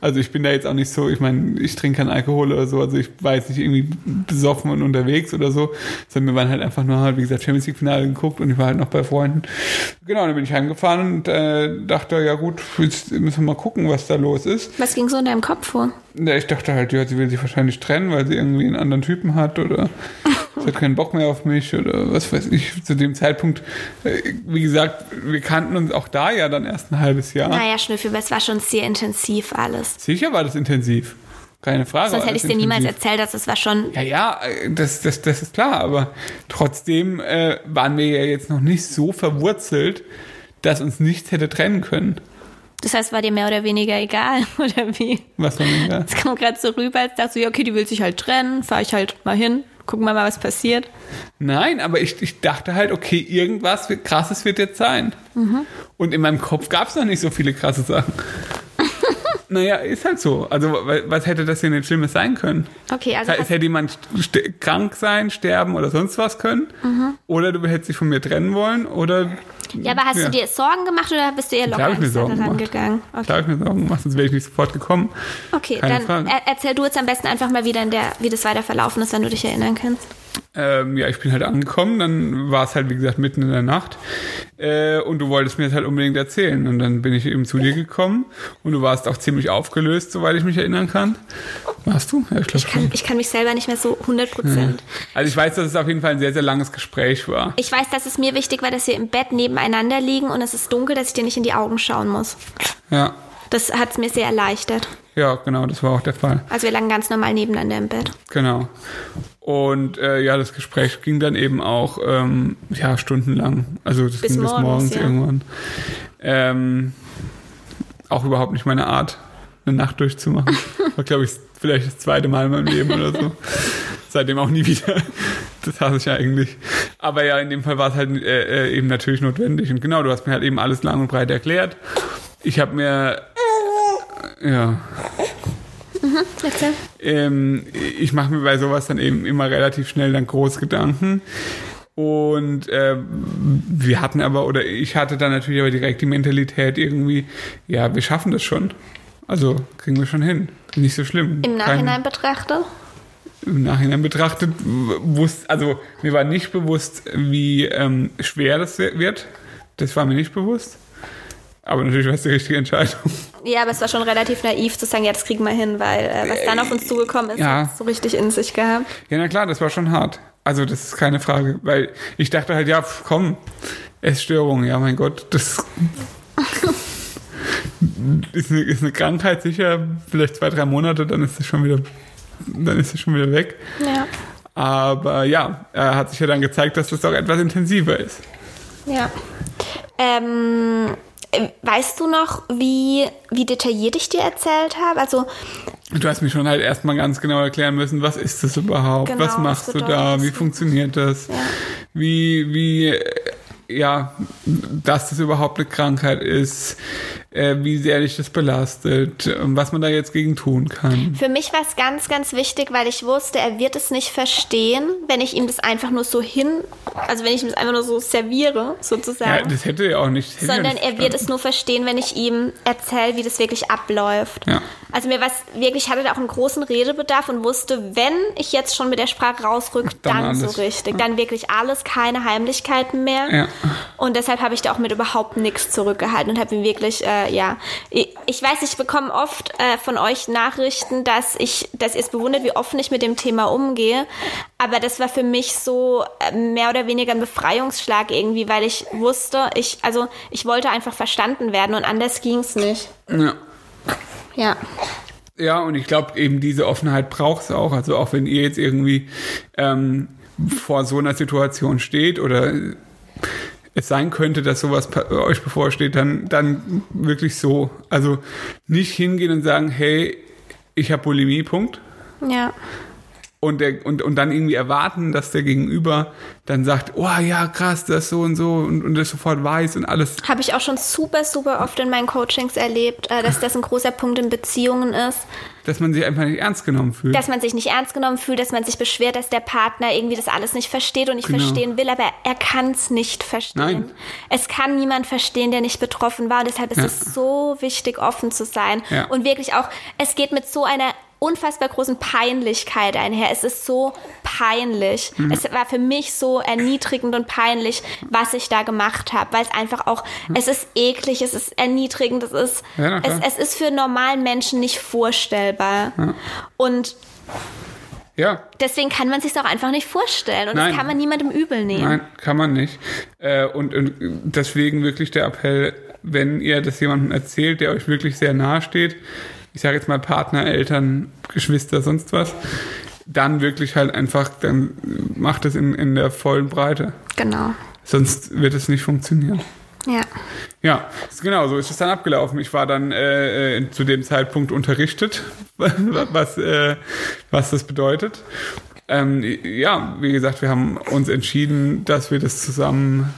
Also ich bin da jetzt auch nicht so, ich meine, ich trinke keinen Alkohol oder so, also ich war jetzt nicht irgendwie besoffen und unterwegs oder so, sondern wir waren halt einfach nur, halt, wie gesagt, Champions League Finale geguckt und ich war halt noch bei Freunden. Genau, dann bin ich heimgefahren und äh, dachte, ja gut, jetzt müssen wir mal gucken, was da los ist. Was ging so in deinem Kopf vor? Ja, ich dachte halt, ja, sie will sich wahrscheinlich trennen, weil sie irgendwie einen anderen Typen hat oder sie hat keinen Bock mehr auf mich oder was weiß ich. Zu dem Zeitpunkt, äh, wie gesagt, wir kannten uns auch da ja dann erst ein halbes Jahr. Naja, Schnüffel, es war schon sehr intensiv alles. Sicher war das intensiv. Keine Frage. Sonst hätte ich dir niemals erzählt, dass es war schon. Ja, ja, das, das, das ist klar, aber trotzdem äh, waren wir ja jetzt noch nicht so verwurzelt, dass uns nichts hätte trennen können. Das heißt, war dir mehr oder weniger egal, oder wie? Was war denn da? Es kam gerade so rüber, als dachte ja, okay, die will sich halt trennen, fahre ich halt mal hin, gucken wir mal, was passiert. Nein, aber ich, ich dachte halt, okay, irgendwas wird- krasses wird jetzt sein. Mhm. Und in meinem Kopf gab es noch nicht so viele krasse Sachen. naja, ist halt so. Also, wa- was hätte das denn jetzt Schlimmes sein können? Okay, also. Es hätte jemand krank sein, sterben oder sonst was können. Mhm. Oder du hättest dich von mir trennen wollen. Oder. Ja, aber hast ja. du dir Sorgen gemacht oder bist du eher Klar locker hab ich mir an die Sache rangegangen? Klar Okay, hab ich mir Sorgen gemacht, sonst wäre ich nicht sofort gekommen. okay Keine dann Frage. er erzähl du jetzt am besten einfach mal wieder, in der, wie das weiter verlaufen ist, wenn du dich erinnern kannst. Ähm, ja, ich bin halt angekommen, dann war es halt, wie gesagt, mitten in der Nacht. Äh, und du wolltest mir das halt unbedingt erzählen. Und dann bin ich eben zu dir gekommen und du warst auch ziemlich aufgelöst, soweit ich mich erinnern kann. Warst du? Ja, ich glaube Ich kann, ich kann mich selber nicht mehr so 100 Prozent. Also ich weiß, dass es auf jeden Fall ein sehr, sehr langes Gespräch war. Ich weiß, dass es mir wichtig war, dass wir im Bett nebeneinander liegen und es ist dunkel, dass ich dir nicht in die Augen schauen muss. Ja. Das hat es mir sehr erleichtert. Ja, genau, das war auch der Fall. Also wir lagen ganz normal nebeneinander im Bett. Genau. Und äh, ja, das Gespräch ging dann eben auch ja ja stundenlang. Also das Bis ging bis morgens, morgens ja. irgendwann. Ähm, auch überhaupt nicht meine Art, eine Nacht durchzumachen. War, glaube ich, vielleicht das zweite Mal in meinem Leben oder so. Seitdem auch nie wieder. Das hasse ich eigentlich. Aber ja, in dem Fall war es halt äh, äh, eben natürlich notwendig. Und genau, du hast mir halt eben alles lang und breit erklärt. Ich habe mir ja, Erzähl. ähm, ich mache mir bei sowas dann eben immer relativ schnell dann groß Gedanken. Und äh, wir hatten aber, oder ich hatte dann natürlich aber direkt die Mentalität irgendwie, ja, wir schaffen das schon. Also kriegen wir schon hin. Nicht so schlimm. Im Kein- Nachhinein betrachtet. Im Nachhinein betrachtet, wusste, also mir war nicht bewusst, wie ähm, schwer das wird. Das war mir nicht bewusst. Aber natürlich war es die richtige Entscheidung. Ja, aber es war schon relativ naiv zu sagen, ja, das kriegen wir hin, weil äh, was dann auf uns zugekommen ist, Ja. hat so richtig in sich gehabt. Ja, na klar, das war schon hart. Also, das ist keine Frage, weil ich dachte halt, ja, komm, Essstörung, ja, mein Gott, das ist eine, ist eine Krankheit sicher, vielleicht zwei, drei Monate, dann ist es schon wieder, dann ist es schon wieder weg. Ja. Aber ja, er hat sich ja dann gezeigt, dass das auch etwas intensiver ist. Ja. Ähm, äh, weißt du noch, wie, wie detailliert ich dir erzählt habe? Also, Du hast mir schon halt erstmal ganz genau erklären müssen, was ist das überhaupt? Genau, was machst was du da? Wie funktioniert das? Ja. Wie, wie, äh, ja, dass das überhaupt eine Krankheit ist, äh, wie sehr dich das belastet, und was man da jetzt gegen tun kann. für mich war es ganz, ganz wichtig, weil ich wusste, er wird es nicht verstehen, wenn ich ihm das einfach nur so hin, also wenn ich ihm das einfach nur so serviere, Ja, sozusagen. das hätte er auch nicht. sondern er wird es nur verstehen, wenn ich ihm erzähle, wie das wirklich abläuft. Ja. Also mir war es wirklich, ich hatte da auch einen großen Redebedarf und wusste, wenn ich jetzt schon mit der Sprache rausrück, Dann dann, so richtig. Dann wirklich alles, keine Heimlichkeiten mehr. Ja. Und deshalb habe ich da auch mit überhaupt nichts zurückgehalten und habe ihm wirklich, äh, ja, ich, ich weiß, ich bekomme oft äh, von euch Nachrichten, dass ich, dass ihr es bewundert, wie offen ich mit dem Thema umgehe. Aber das war für mich so äh, mehr oder weniger ein Befreiungsschlag irgendwie, weil ich wusste, ich, also ich wollte einfach verstanden werden und anders ging es nicht. Ja. Ja. Ja, und ich glaube, eben diese Offenheit braucht es auch. Also auch wenn ihr jetzt irgendwie ähm, vor so einer Situation steht oder es sein könnte, dass sowas euch bevorsteht, dann, dann wirklich so. Also nicht hingehen und sagen, hey, ich habe Bulimie, Punkt. Ja und, der, und, und dann irgendwie erwarten, dass der Gegenüber dann sagt, oh ja, krass, das so und so und, und das sofort weiß und alles. Habe ich auch schon super, super oft in meinen Coachings erlebt, äh, dass das ein großer Punkt in Beziehungen ist. Dass man sich einfach nicht ernst genommen fühlt. Dass man sich nicht ernst genommen fühlt, dass man sich beschwert, dass der Partner irgendwie das alles nicht versteht und nicht genau. verstehen will, aber er kann es nicht verstehen. Nein. Es kann niemand verstehen, der nicht betroffen war. Und deshalb ist ja. es so wichtig, offen zu sein. Ja. Und wirklich auch, es geht mit so einer unfassbar großen Peinlichkeit einher. Es ist so peinlich. Mhm. Es war für mich so erniedrigend und peinlich, was ich da gemacht habe, weil es einfach auch, mhm. es ist eklig, es ist erniedrigend, es ist, ja, es, es, ist für normalen Menschen nicht vorstellbar. Ja. Und ja. Deswegen kann man sich auch einfach nicht vorstellen und Nein. das kann man niemandem übel nehmen. Nein, kann man nicht. Äh, und, und deswegen wirklich der Appell, wenn ihr das jemandem erzählt, der euch wirklich sehr nahe steht, ich sage jetzt mal Partner, Eltern, Geschwister, sonst was, dann wirklich halt einfach, dann macht es in, in der vollen Breite. Genau. Sonst wird es nicht funktionieren. Ja. Ja, genau, so ist es dann abgelaufen. Ich war dann äh, äh zu dem Zeitpunkt unterrichtet, was, äh, was das bedeutet. Ähm, ja, wie gesagt, wir haben uns entschieden, dass wir das zusammen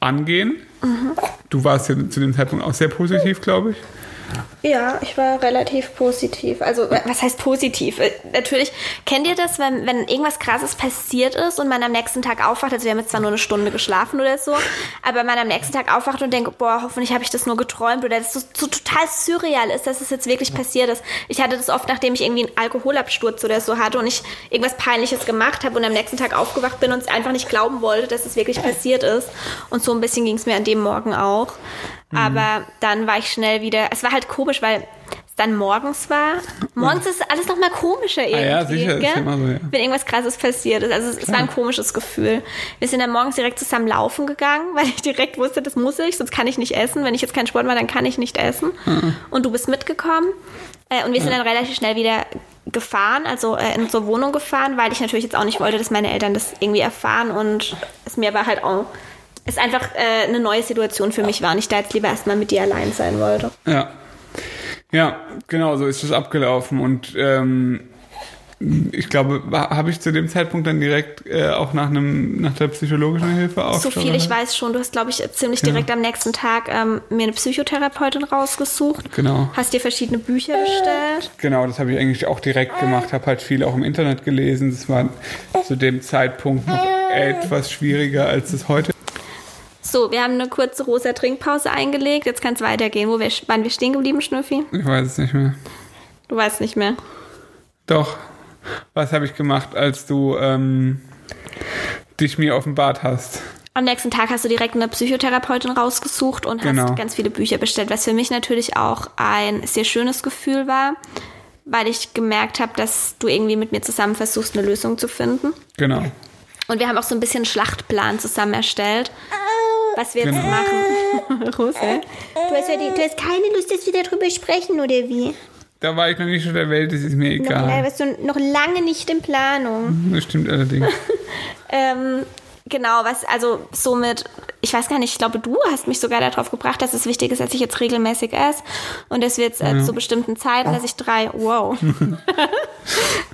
angehen. Mhm. Du warst ja zu dem Zeitpunkt auch sehr positiv, glaube ich. Ja, ich war relativ positiv. Also, was heißt positiv? Äh, natürlich, kennt ihr das, wenn, wenn irgendwas Krasses passiert ist und man am nächsten Tag aufwacht? Also, wir haben jetzt zwar nur eine Stunde geschlafen oder so, aber man am nächsten Tag aufwacht und denkt, boah, hoffentlich habe ich das nur geträumt oder dass es so, so, total surreal ist, dass es jetzt wirklich passiert ist. Ich hatte das oft, nachdem ich irgendwie einen Alkoholabsturz oder so hatte und ich irgendwas Peinliches gemacht habe und am nächsten Tag aufgewacht bin und es einfach nicht glauben wollte, dass es wirklich passiert ist. Und so ein bisschen ging es mir an dem Morgen auch. Mhm. Aber dann war ich schnell wieder, es war halt komisch, weil es dann morgens war. Morgens ist alles noch mal komischer irgendwie. Ah ja, sicher, ist immer so, ja. Wenn irgendwas krasses passiert ist. Also es, es war ein komisches Gefühl. Wir sind dann morgens direkt zusammen laufen gegangen, weil ich direkt wusste, das muss ich, sonst kann ich nicht essen. Wenn ich jetzt keinen Sport mache, dann kann ich nicht essen. Mhm. Und du bist mitgekommen. Äh, und wir sind dann relativ schnell wieder gefahren, also äh, in unsere Wohnung gefahren, weil ich natürlich jetzt auch nicht wollte, dass meine Eltern das irgendwie erfahren und es mir aber halt auch es einfach äh, eine neue Situation für mich war und ich da jetzt lieber erstmal mit dir allein sein wollte. Ja. Ja, genau, so ist es abgelaufen und ähm, ich glaube, habe ich zu dem Zeitpunkt dann direkt äh, auch nach einem nach der psychologischen Hilfe auch. So viel ich weiß schon. Du hast, glaube ich, ziemlich direkt ja. am nächsten Tag ähm, mir eine Psychotherapeutin rausgesucht. Genau. Hast dir verschiedene Bücher bestellt. Genau, das habe ich eigentlich auch direkt gemacht. Habe halt viel auch im Internet gelesen. Das war zu dem Zeitpunkt noch etwas schwieriger, als es heute so, wir haben eine kurze rosa Trinkpause eingelegt. Jetzt kann es weitergehen. Wo wir, waren wir stehen geblieben, Schnüffi? Ich weiß es nicht mehr. Du weißt nicht mehr. Doch. Was habe ich gemacht, als du ähm, dich mir offenbart hast? Am nächsten Tag hast du direkt eine Psychotherapeutin rausgesucht und genau. hast ganz viele Bücher bestellt, was für mich natürlich auch ein sehr schönes Gefühl war, weil ich gemerkt habe, dass du irgendwie mit mir zusammen versuchst, eine Lösung zu finden. Genau. Und wir haben auch so ein bisschen einen Schlachtplan zusammen erstellt was wir genau. jetzt machen. Rose. Du hast, die, du hast keine Lust, dass wir darüber sprechen, oder wie? Da war ich noch nicht in der Welt, das ist mir egal. Noch, warst du noch lange nicht in Planung. Das stimmt allerdings. ähm, genau, was, also somit, ich weiß gar nicht, ich glaube, du hast mich sogar darauf gebracht, dass es wichtig ist, dass ich jetzt regelmäßig esse und dass wir jetzt äh, ja. zu bestimmten Zeiten, dass ich drei, wow.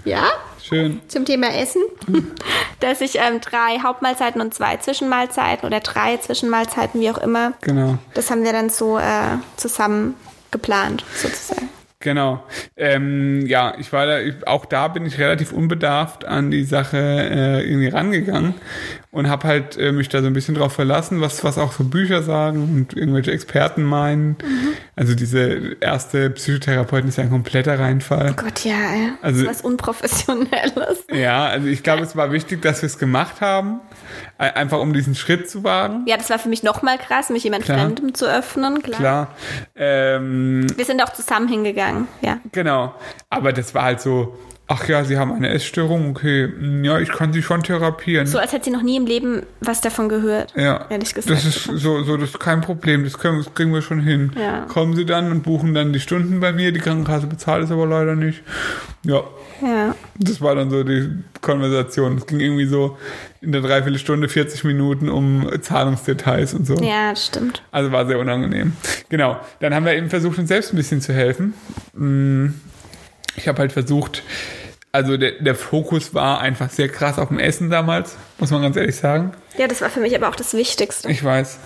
ja? Schön. Zum Thema Essen, dass ich ähm, drei Hauptmahlzeiten und zwei Zwischenmahlzeiten oder drei Zwischenmahlzeiten, wie auch immer. Genau. Das haben wir dann so äh, zusammen geplant, sozusagen. Genau. Ähm, ja, ich war da, auch da bin ich relativ unbedarft an die Sache äh, irgendwie rangegangen und habe halt äh, mich da so ein bisschen drauf verlassen, was, was auch so Bücher sagen und irgendwelche Experten meinen. Mhm. Also diese erste Psychotherapeutin ist ja ein kompletter Reinfall. Oh Gott, ja, ey. Also, was Unprofessionelles. Ja, also ich glaube, es war wichtig, dass wir es gemacht haben. Einfach um diesen Schritt zu wagen. Ja, das war für mich nochmal krass, mich jemand klar. Fremdem zu öffnen, klar. Klar. Ähm, wir sind auch zusammen hingegangen, ja. Genau. Aber das war halt so, ach ja, Sie haben eine Essstörung, okay, hm, ja, ich kann Sie schon therapieren. So als hätte sie noch nie im Leben was davon gehört. Ja, Ehrlich gesagt. das ist so, so, das ist kein Problem, das, können, das kriegen wir schon hin. Ja. Kommen Sie dann und buchen dann die Stunden bei mir, die Krankenkasse bezahlt es aber leider nicht. Ja, Ja. das war dann so die Konversation. Es ging irgendwie so in der Dreiviertelstunde 40 Minuten um Zahlungsdetails und so. Ja, das stimmt. Also war sehr unangenehm. Genau. Dann haben wir eben versucht, uns selbst ein bisschen zu helfen. Mm, Ich habe halt versucht, also der, der Fokus war einfach sehr krass auf dem Essen damals, muss man ganz ehrlich sagen. Ja, das war für mich aber auch das Wichtigste. Ich weiß.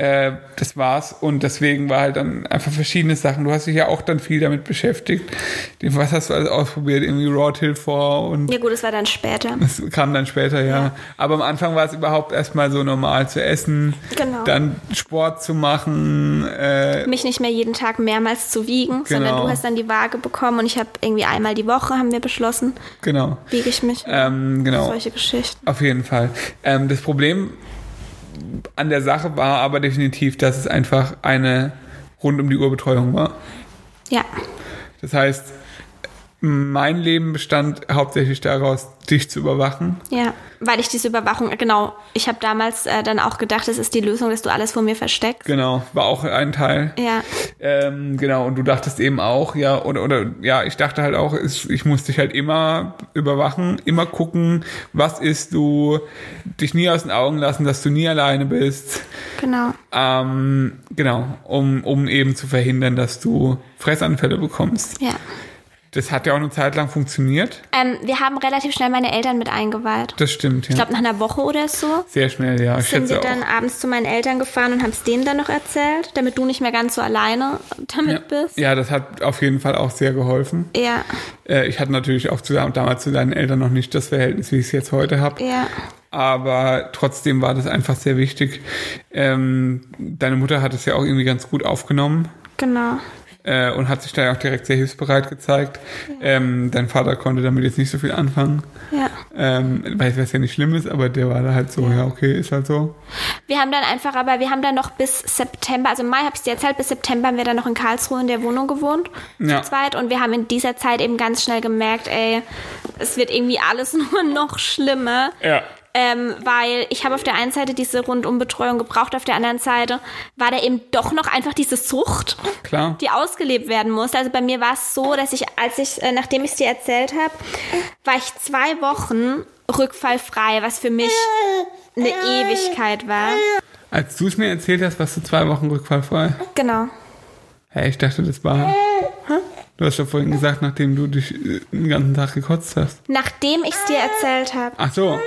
Äh, das war's. Und deswegen war halt dann einfach verschiedene Sachen. Du hast dich ja auch dann viel damit beschäftigt. Was hast du alles ausprobiert? Irgendwie Raw Till vor und Ja gut, das war dann später. das kam dann später, ja. Aber am Anfang war es überhaupt erstmal so normal zu essen, Genau. dann Sport zu machen, äh, Mich nicht mehr jeden Tag mehrmals zu wiegen, sondern Genau. du hast dann die Waage bekommen und ich habe irgendwie einmal die Woche, haben wir beschlossen, genau. wiege ich mich. Ähm, genau. Solche Geschichten. Auf jeden Fall. Ähm, das Problem an der Sache war aber definitiv, dass es einfach eine rund um die Uhr Betreuung war. Ja. Das heißt, mein Leben bestand hauptsächlich daraus, dich zu überwachen. Ja, weil ich diese Überwachung, genau, ich habe damals äh, dann auch gedacht, das ist die Lösung, dass du alles vor mir versteckst. Genau, war auch ein Teil. Ja, Ähm, genau, und du dachtest eben auch, ja, oder, oder ja, ich dachte halt auch, es- ich muss dich halt immer überwachen, immer gucken, was isst du, dich nie aus den Augen lassen, dass du nie alleine bist. genau. Ähm, genau, um, um eben zu verhindern, dass du Fressanfälle bekommst. Ja. Das hat ja auch eine Zeit lang funktioniert. Ähm, wir haben relativ schnell meine Eltern mit eingeweiht. Das stimmt, ja. Ich glaube, nach einer Woche oder so Sehr schnell, ja. Ich sind wir auch. dann abends zu meinen Eltern gefahren und haben es denen dann noch erzählt, damit du nicht mehr ganz so alleine damit bist. Ja, das hat auf jeden Fall auch sehr geholfen. Ja, Äh, ich hatte natürlich auch zu, damals zu deinen Eltern noch nicht das Verhältnis, wie ich es jetzt heute habe. ja, Aber trotzdem war das einfach sehr wichtig. Ähm, deine Mutter hat es ja auch irgendwie ganz gut aufgenommen genau. Äh, und hat sich da ja auch direkt sehr hilfsbereit gezeigt. Ähm, dein Vater konnte damit jetzt nicht so viel anfangen, Ja. ähm, weil es ja nicht schlimm ist, aber der war da halt so, ja, okay, ist halt so. Wir haben dann einfach, aber wir haben dann noch bis September, also Mai habe ich dir erzählt, bis September haben wir dann noch in Karlsruhe in der Wohnung gewohnt, Ja. zu zweit. Und wir haben in dieser Zeit eben ganz schnell gemerkt, ey, es wird irgendwie alles nur noch schlimmer. Ja. Ähm, weil ich habe auf der einen Seite diese Rundumbetreuung gebraucht, auf der anderen Seite war da eben doch noch einfach diese Sucht, Klar. die ausgelebt werden musste. Also bei mir war es so, dass ich, als ich, äh, nachdem ich es dir erzählt habe, war ich zwei Wochen rückfallfrei, was für mich eine Ewigkeit war. Als du es mir erzählt hast, warst du zwei Wochen rückfallfrei. Genau. Hä, ich dachte, das war. Du hast ja vorhin gesagt, nachdem du dich äh, den ganzen Tag gekotzt hast. Nachdem ich es dir erzählt habe. Ach so.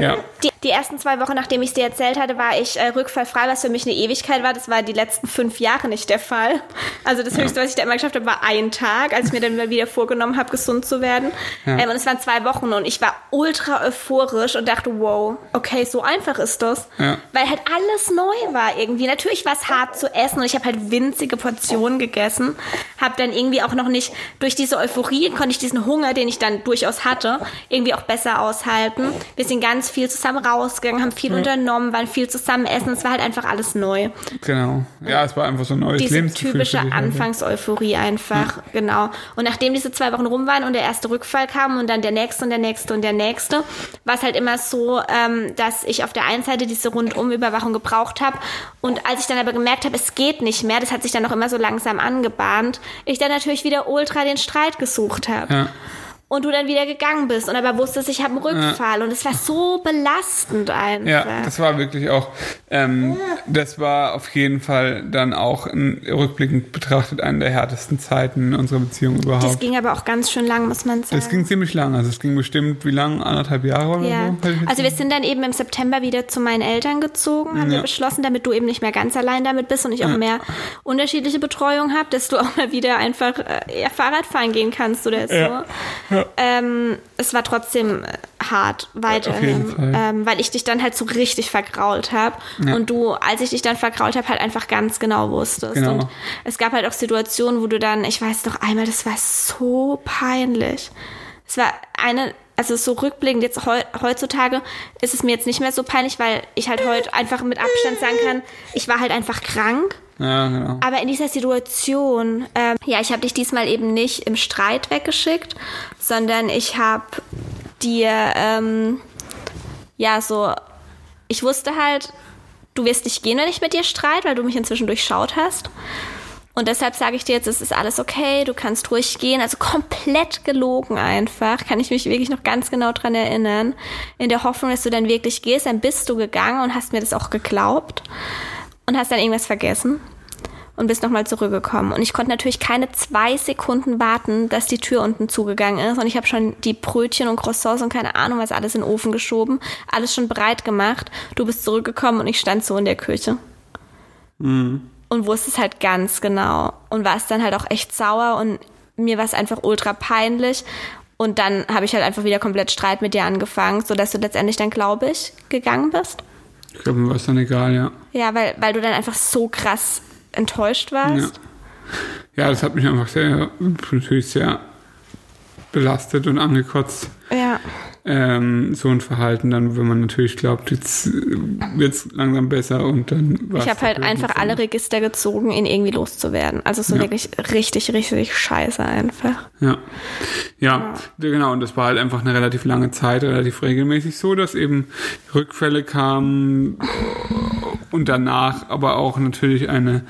Ja. Die, die ersten zwei Wochen, nachdem ich es dir erzählt hatte, war ich äh, rückfallfrei, was für mich eine Ewigkeit war. Das war die letzten fünf Jahre nicht der Fall. Also das Höchste, was ich da immer geschafft habe, war ein Tag, als ich mir dann mal wieder vorgenommen habe, gesund zu werden. Ja. Ähm, und es waren zwei Wochen und ich war ultra euphorisch und dachte, wow, okay, so einfach ist das. Ja. Weil halt alles neu war irgendwie. Natürlich war es hart zu essen und ich habe halt winzige Portionen gegessen. Habe dann irgendwie auch noch nicht, durch diese Euphorie konnte ich diesen Hunger, den ich dann durchaus hatte, irgendwie auch besser aushalten. Wir sind ganz viel zusammen rausgegangen, haben viel unternommen, waren viel zusammen essen. Es war halt einfach alles neu. Genau. Ja, es war einfach so ein neues Diese Lebensgefühl. typische. Anfangseuphorie einfach, genau. Und nachdem diese zwei Wochen rum waren und der erste Rückfall kam und dann der nächste und der nächste und der nächste, war es halt immer so, ähm, dass ich auf der einen Seite diese Rundumüberwachung gebraucht habe und als ich dann aber gemerkt habe, es geht nicht mehr, das hat sich dann noch immer so langsam angebahnt, ich dann natürlich wieder ultra den Streit gesucht habe. Ja. Und du dann wieder gegangen bist und aber wusstest, ich habe einen Rückfall und es war so belastend einfach. Ja, das war wirklich auch, ähm, das war auf jeden Fall dann auch ein, rückblickend betrachtet eine der härtesten Zeiten unserer Beziehung das überhaupt. ging aber auch ganz schön lang, muss man sagen. Das ging ziemlich lang, also es ging bestimmt, wie lang? Anderthalb Jahre oder Ja, so? also wir sind dann eben im September wieder zu meinen Eltern gezogen, haben Ja. wir beschlossen, damit du eben nicht mehr ganz allein damit bist und ich auch mehr unterschiedliche Betreuung habe, dass du auch mal wieder einfach äh, ja, Fahrrad fahren gehen kannst oder so. Ja. Ähm, es war trotzdem äh, hart weiterhin, ähm, weil ich dich dann halt so richtig vergrault habe Ja. und du, als ich dich dann vergrault habe, halt einfach ganz genau wusstest. Genau. Und es gab halt auch Situationen, wo du dann, ich weiß noch einmal, das war so peinlich. Es war eine, also so rückblickend jetzt heu, heutzutage ist es mir jetzt nicht mehr so peinlich, weil ich halt heute einfach mit Abstand sagen kann, ich war halt einfach krank. Ja, genau. Aber in dieser Situation, ähm, ja, ich habe dich diesmal eben nicht im Streit weggeschickt, sondern ich habe dir, ähm, ja, so, ich wusste halt, du wirst nicht gehen, wenn ich mit dir streite, weil du mich inzwischen durchschaut hast. Und deshalb sage ich dir jetzt, es ist alles okay, du kannst ruhig gehen. Also komplett gelogen einfach. Kann ich mich wirklich noch ganz genau dran erinnern. In der Hoffnung, dass du dann wirklich gehst, dann bist du gegangen und hast mir das auch geglaubt. Und hast dann irgendwas vergessen. Und bist nochmal zurückgekommen. Und ich konnte natürlich keine zwei Sekunden warten, dass die Tür unten zugegangen ist. Und ich habe schon die Brötchen und Croissants und keine Ahnung was alles in den Ofen geschoben. Alles schon bereit gemacht. Du bist zurückgekommen und ich stand so in der Küche. Mhm und wusste es halt ganz genau und war es dann halt auch echt sauer und mir war es einfach ultra peinlich und dann habe ich halt einfach wieder komplett Streit mit dir angefangen, sodass du letztendlich dann, glaube ich, gegangen bist. Ich glaube, mir war es dann egal, ja. Ja, weil, weil du dann einfach so krass enttäuscht warst. Ja. ja, das hat mich einfach sehr, natürlich sehr belastet und angekotzt. Ja ähm, so ein Verhalten dann, wenn man natürlich glaubt, jetzt wird es langsam besser und dann Ich habe halt einfach alle Register gezogen, ihn irgendwie loszuwerden. Also so ja. wirklich richtig, richtig scheiße einfach. Ja. ja. Ja, genau. Und das war halt einfach eine relativ lange Zeit, relativ regelmäßig so, dass eben Rückfälle kamen und danach aber auch natürlich eine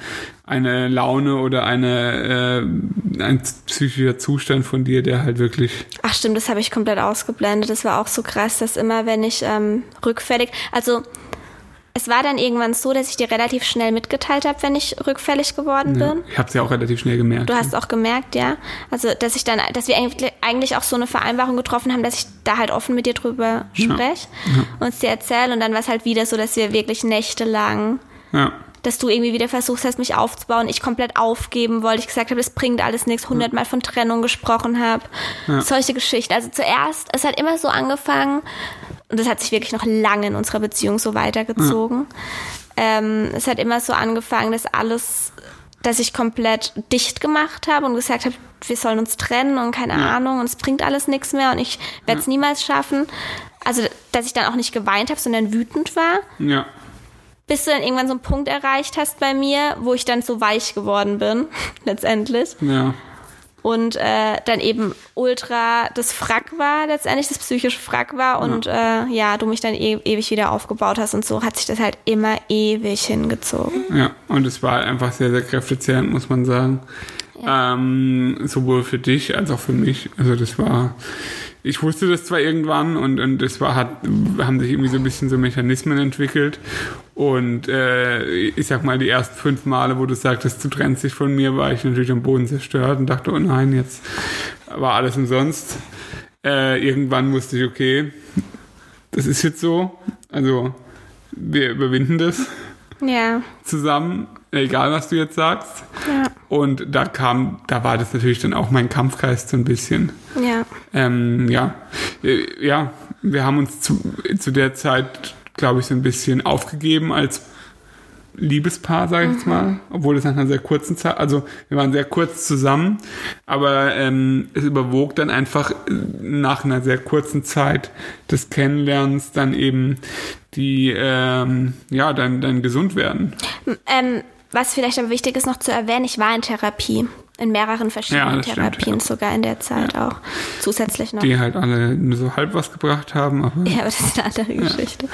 eine Laune oder eine äh, ein psychischer Zustand von dir, der halt wirklich. Ach stimmt, das habe ich komplett ausgeblendet. Das war auch so krass, dass immer, wenn ich ähm, rückfällig, also es war dann irgendwann so, dass ich dir relativ schnell mitgeteilt habe, wenn ich rückfällig geworden ja, bin. Ich habe es ja auch relativ schnell gemerkt. Du hast auch gemerkt, ja. Also, dass ich dann, dass wir eigentlich auch so eine Vereinbarung getroffen haben, dass ich da halt offen mit dir drüber spreche ja, ja. und es dir erzähle. Und dann war es halt wieder so, dass wir wirklich nächtelang ja dass du irgendwie wieder versuchst hast, mich aufzubauen, ich komplett aufgeben wollte, ich gesagt habe, das bringt alles nichts, hundertmal von Trennung gesprochen habe, ja. solche Geschichten. Also zuerst, es hat immer so angefangen, und das hat sich wirklich noch lange in unserer Beziehung so weitergezogen. Ja. Ähm, es hat immer so angefangen, dass alles, dass ich komplett dicht gemacht habe und gesagt habe, wir sollen uns trennen und keine ja. Ahnung und es bringt alles nichts mehr und ich werde es niemals schaffen. Also, dass ich dann auch nicht geweint habe, sondern wütend war. Ja bis du dann irgendwann so einen Punkt erreicht hast bei mir, wo ich dann so weich geworden bin, letztendlich. Ja. Und äh, dann eben ultra das Frack war, letztendlich das psychische Frack war und ja, äh, ja du mich dann e ewig wieder aufgebaut hast und so hat sich das halt immer ewig hingezogen. Ja, und es war einfach sehr, sehr kräftezehrend, muss man sagen. Ja. Ähm, sowohl für dich als auch für mich. Also das war ich wusste das zwar irgendwann und, und es war, hat, haben sich irgendwie so ein bisschen so Mechanismen entwickelt. Und äh, ich sag mal, die ersten fünf Male, wo du sagtest, du trennst dich von mir, war ich natürlich am Boden zerstört und dachte, oh nein, jetzt war alles umsonst. Äh, irgendwann wusste ich, okay, das ist jetzt so. Also wir überwinden das ja. zusammen, egal was du jetzt sagst. Ja. Und da kam, da war das natürlich dann auch mein Kampfgeist so ein bisschen. Ja. Ähm, ja. Äh, ja, wir haben uns zu, zu der Zeit, glaube ich, so ein bisschen aufgegeben als Liebespaar, sage ich jetzt mhm. mal, obwohl es nach einer sehr kurzen Zeit, also wir waren sehr kurz zusammen, aber ähm, es überwog dann einfach nach einer sehr kurzen Zeit des Kennenlernens dann eben die, ähm, ja, dann, dann gesund werden. Ähm, was vielleicht aber wichtig ist noch zu erwähnen, ich war in Therapie. In mehreren verschiedenen ja, Therapien stimmt, ja. sogar in der Zeit ja. auch. Zusätzlich noch. Die halt alle nur so halb was gebracht haben. Aber ja, aber das ist eine andere Geschichte.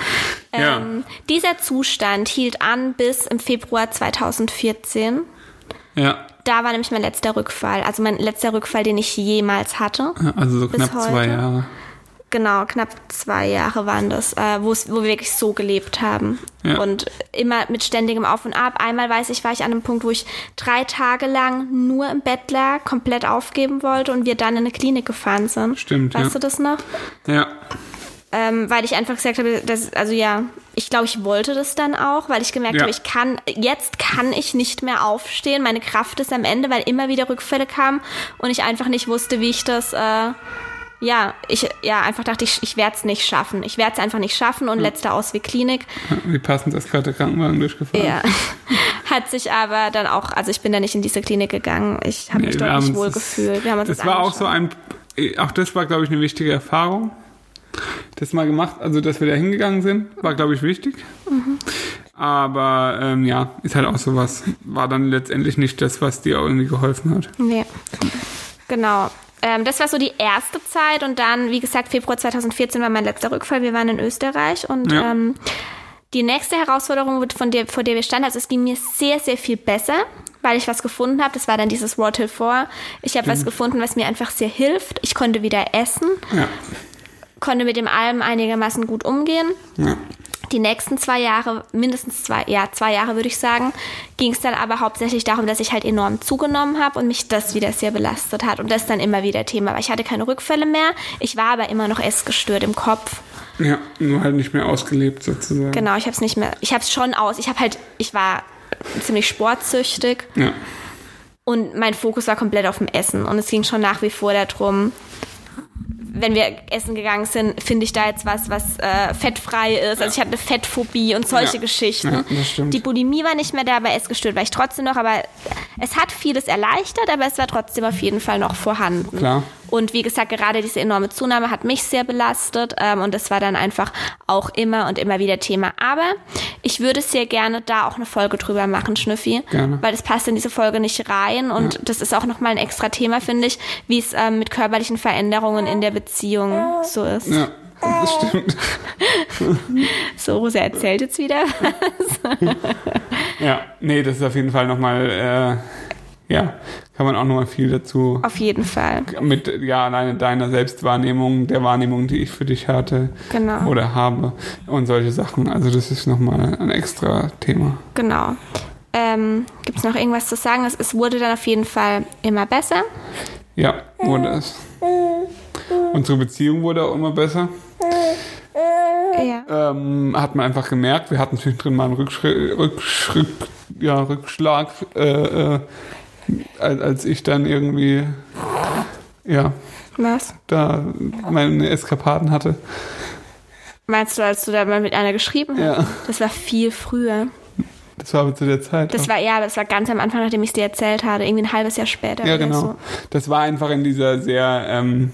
Ähm, dieser Zustand hielt an bis im Februar 2014. Ja. Da war nämlich mein letzter Rückfall. Also mein letzter Rückfall, den ich jemals hatte. Also so knapp zwei Jahre. Genau, knapp zwei Jahre waren das, äh, wo wir wirklich so gelebt haben. Ja. Und immer mit ständigem Auf und Ab. Einmal weiß ich, war ich an einem Punkt, wo ich drei Tage lang nur im Bett lag, komplett aufgeben wollte und wir dann in eine Klinik gefahren sind. Stimmt. Weißt ja. du das noch? Ja. Ähm, weil ich einfach gesagt habe, dass, also ja, ich glaube, ich wollte das dann auch, weil ich gemerkt ja. habe, ich kann, jetzt kann ich nicht mehr aufstehen, meine Kraft ist am Ende, weil immer wieder Rückfälle kamen und ich einfach nicht wusste, wie ich das äh, ja, ich ja einfach dachte ich, ich werde es nicht schaffen. Ich werde es einfach nicht schaffen und ja. letzter Ausweg Klinik. Wie passend ist gerade der Krankenwagen durchgefahren. Ja. Hat sich aber dann auch, also ich bin da nicht in diese Klinik gegangen. Ich habe nee, mich dort nicht wohl gefühlt. Wir haben uns das, das war auch so ein, auch das war, glaube ich, eine wichtige Erfahrung. Das mal gemacht, also dass wir da hingegangen sind, war, glaube ich, wichtig. Mhm. Aber ähm, ja, ist halt auch sowas. War dann letztendlich nicht das, was dir irgendwie geholfen hat. Nee. Genau. Ähm, das war so die erste Zeit und dann, wie gesagt, Februar 2014 war mein letzter Rückfall. Wir waren in Österreich und Ja. ähm, die nächste Herausforderung, von der, vor der wir standen, also es ging mir sehr, sehr viel besser, weil ich was gefunden habe. Das war dann dieses World Hill 4. Ich habe was gefunden, was mir einfach sehr hilft. Ich konnte wieder essen, Ja. Konnte mit dem allem einigermaßen gut umgehen. ja. Die nächsten zwei Jahre, mindestens zwei, ja, zwei Jahre würde ich sagen, ging es dann aber hauptsächlich darum, dass ich halt enorm zugenommen habe und mich das wieder sehr belastet hat. Und das dann immer wieder Thema, weil ich hatte keine Rückfälle mehr. Ich war aber immer noch essgestört im Kopf. Ja, nur halt nicht mehr ausgelebt sozusagen. Genau, ich habe es nicht mehr, ich habe es schon aus. Ich habe halt, ich war ziemlich sportsüchtig Ja. und mein Fokus war komplett auf dem Essen. Und es ging schon nach wie vor darum, wenn wir essen gegangen sind, finde ich da jetzt was, was äh, fettfrei ist. Also ich hatte eine Fettphobie und solche Ja. Geschichten. Ja, das stimmt. Die Bulimie war nicht mehr da, aber Essgestört war ich trotzdem noch. Aber es hat vieles erleichtert, aber es war trotzdem auf jeden Fall noch vorhanden. Klar. Und wie gesagt, gerade diese enorme Zunahme hat mich sehr belastet ähm, und das war dann einfach auch immer und immer wieder Thema. Aber ich würde sehr gerne da auch eine Folge drüber machen, Schnüffi. Gerne. Weil das passt in diese Folge nicht rein und das ist auch nochmal ein extra Thema, finde ich, wie es ähm, mit körperlichen Veränderungen in der Beziehung so ist. Ja, das stimmt. So, Rosa erzählt jetzt wieder. Ja, nee, das ist auf jeden Fall nochmal, äh, ja, kann man auch nochmal viel dazu Auf jeden Fall. mit, ja, alleine deiner Selbstwahrnehmung, der Wahrnehmung, die ich für dich hatte Genau. oder habe und solche Sachen. Also das ist nochmal ein extra Thema. Genau. Ähm, Gibt es noch irgendwas zu sagen? Es, es wurde dann auf jeden Fall immer besser. Ja, wurde es. Unsere Beziehung wurde auch immer besser. Ja. Ähm, hat man einfach gemerkt, wir hatten zwischendrin mal einen Rückschritt, Rückschritt, ja, Rückschlag, äh, äh, als, ich dann irgendwie, ja, Was? da meine Eskapaden hatte. Meinst du, als du da mal mit einer geschrieben hast? Ja. Das war viel früher. Das war aber zu der Zeit. Das auch. war, ja, das war ganz am Anfang, nachdem ich es dir erzählt hatte. Irgendwie ein halbes Jahr später. Ja, genau. So. Das war einfach in dieser sehr, ähm,